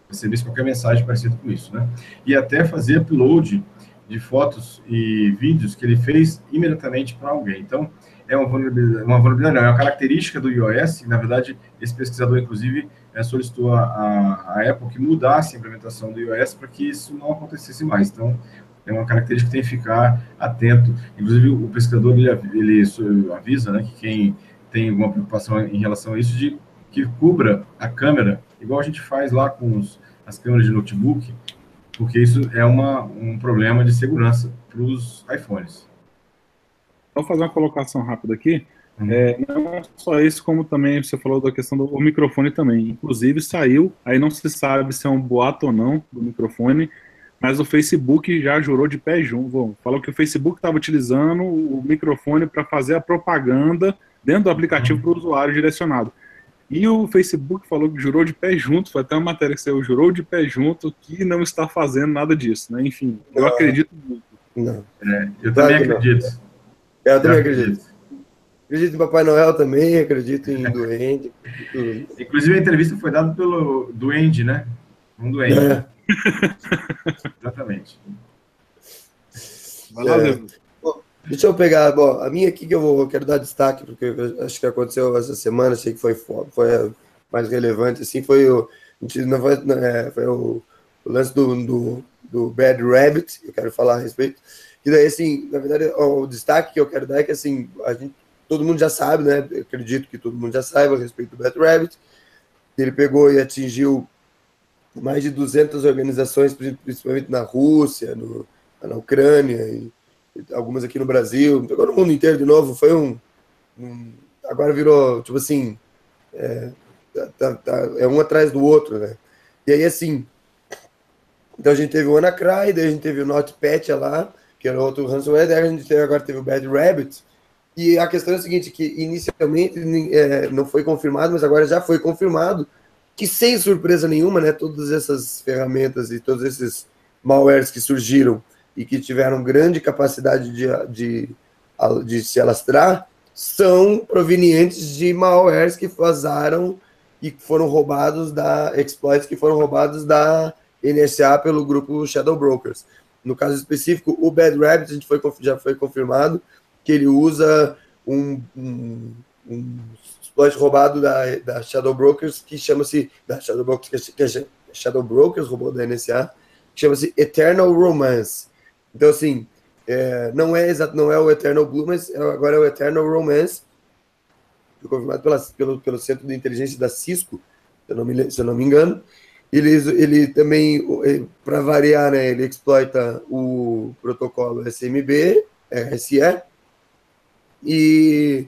recebesse qualquer mensagem parecida com isso. Né? E até fazer upload de fotos e vídeos que ele fez imediatamente para alguém. Então, é uma vulnerabilidade, uma vulnerabilidade, não, é uma característica do iOS, e, na verdade, esse pesquisador, inclusive, é, solicitou a, Apple que mudasse a implementação do iOS para que isso não acontecesse mais. Então, é uma característica que tem que ficar atento. Inclusive, o pesquisador ele, ele avisa né, que quem tem alguma preocupação em relação a isso, de que cubra a câmera, igual a gente faz lá com os, as câmeras de notebook, porque isso é uma, um problema de segurança para os iPhones. Vou fazer uma colocação rápida aqui. Uhum. É, não só isso, como também você falou da questão do microfone também. Inclusive saiu, aí não se sabe se é um boato ou não do microfone, mas o Facebook já jurou de pé junto. Falou que o Facebook estava utilizando o microfone para fazer a propaganda dentro do aplicativo uhum. para o usuário direcionado. E o Facebook falou que jurou de pé junto, foi até uma matéria que saiu, jurou de pé junto que não está fazendo nada disso, né? Enfim, eu acredito muito. Não. É, eu também acredito. Eu também acredito. Acredito em Papai Noel também, acredito em Duende. Inclusive a entrevista foi dada pelo Duende, né? Um Duende. É. Exatamente. Vai lá, é. Deixa eu pegar, bom, a minha aqui que eu, vou, eu quero dar destaque, porque acho que aconteceu essa semana, achei que foi, foi mais relevante, assim, foi o, não foi, é, foi o, o lance do, do, do Bad Rabbit, eu quero falar a respeito. E daí, assim, na verdade, o, o destaque que eu quero dar é que, assim, a gente todo mundo já sabe, né? Eu acredito que todo mundo já saiba a respeito do Bat Rabbit. Ele pegou e atingiu mais de 200 organizações, principalmente na Rússia, no, na Ucrânia, e algumas aqui no Brasil, pegou no mundo inteiro de novo. Foi um. um agora virou, tipo assim, é, tá, tá, tá, é um atrás do outro, né? E aí, assim. Então a gente teve o Anacry, daí a gente teve o NotPetya lá, que era outro ransomware, daí a gente teve, agora teve o Bad Rabbit, E a questão é a seguinte, que inicialmente é, não foi confirmado, mas agora já foi confirmado que sem surpresa nenhuma, né, todas essas ferramentas e todos esses malwares que surgiram e que tiveram grande capacidade de, de, de se alastrar, são provenientes de malwares que vazaram e foram roubados da exploits que foram roubados da NSA pelo grupo Shadow Brokers. No caso específico, o Bad Rabbit a gente foi, já foi confirmado que ele usa um, um, um exploit roubado da, da Shadow Brokers que chama-se da Shadow Brokers que é Shadow Brokers roubou da NSA que chama-se Eternal Romance. Então assim é, não é exato, não é o Eternal Blue, mas é, agora é o Eternal Romance confirmado pela, pelo, pelo Centro de Inteligência da Cisco, se eu não me, se eu não me engano. Ele, ele também, para variar, né, ele exploita o protocolo SMB, RSE. E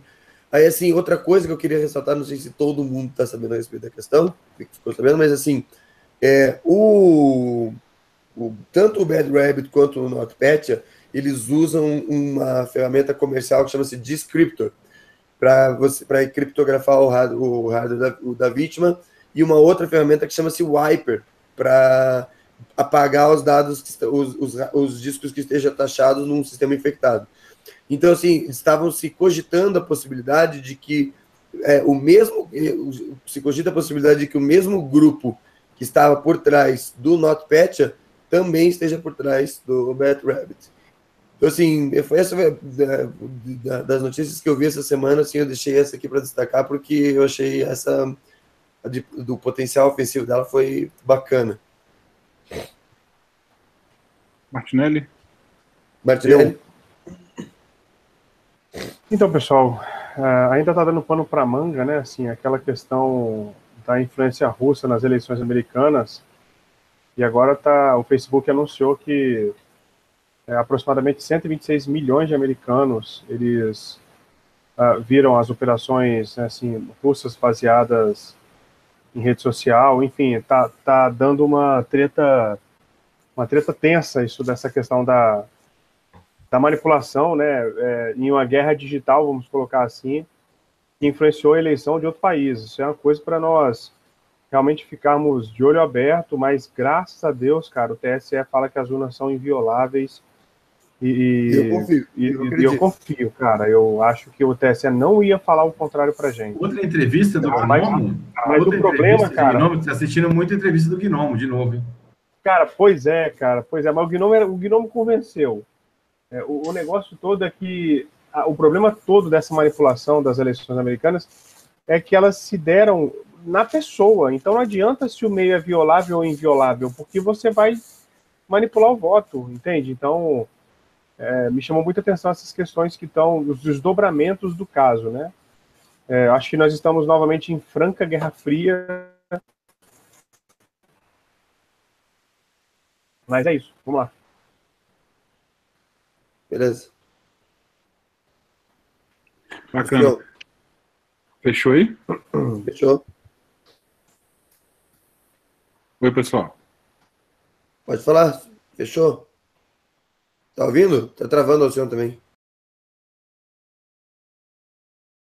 aí, assim, outra coisa que eu queria ressaltar, não sei se todo mundo está sabendo a respeito da questão, ficou sabendo, mas assim, é, o, o, tanto o Bad Rabbit quanto o NotPetya, eles usam uma ferramenta comercial que chama-se Descriptor para você para criptografar o hardware, o hardware da, o da vítima e uma outra ferramenta que chama-se Wiper para apagar os dados que os, os, os discos que estejam taxados num sistema infectado. Então assim estavam se cogitando a possibilidade de que é, o mesmo se cogita a possibilidade de que o mesmo grupo que estava por trás do NotPetya também esteja por trás do Bat Rabbit. Então, assim, foi essa da, das notícias que eu vi essa semana, assim, eu deixei essa aqui para destacar, porque eu achei essa de, do potencial ofensivo dela foi bacana. Martinelli? Martinelli? Então, pessoal, uh, ainda está dando pano para manga, né? Assim, aquela questão da influência russa nas eleições americanas. E agora tá, o Facebook anunciou que é, aproximadamente 126 milhões de americanos eles uh, viram as operações né, assim russas baseadas em rede social, enfim, tá, tá dando uma treta uma treta tensa isso dessa questão da, da manipulação, né, é, em uma guerra digital, vamos colocar assim, que influenciou a eleição de outro país. Isso é uma coisa para nós realmente ficarmos de olho aberto, mas graças a Deus, cara, o TSE fala que as urnas são invioláveis e, eu confio. E, eu, eu, confio, cara. Eu acho que o TSE não ia falar o contrário pra gente. Outra entrevista do mas, Gnomo. Mas o problema, cara. Gnomo, tá assistindo muita entrevista do Gnomo, de novo, hein? Cara, pois é, cara. Pois é, mas o Gnomo, era, o Gnomo convenceu. É, o, o, negócio todo é que. A, o problema todo dessa manipulação das eleições americanas é que elas se deram na pessoa. Então não adianta se o meio é violável ou inviolável, porque você vai manipular o voto, entende? Então é, me chamou muita atenção essas questões que estão, os desdobramentos do caso, né? É, acho que nós estamos novamente em franca Guerra Fria. Mas é isso, vamos lá. Beleza. Bacana. Fechou aí? Fechou. Oi, pessoal. Pode falar. Fechou. Tá ouvindo? Tá travando o senhor também.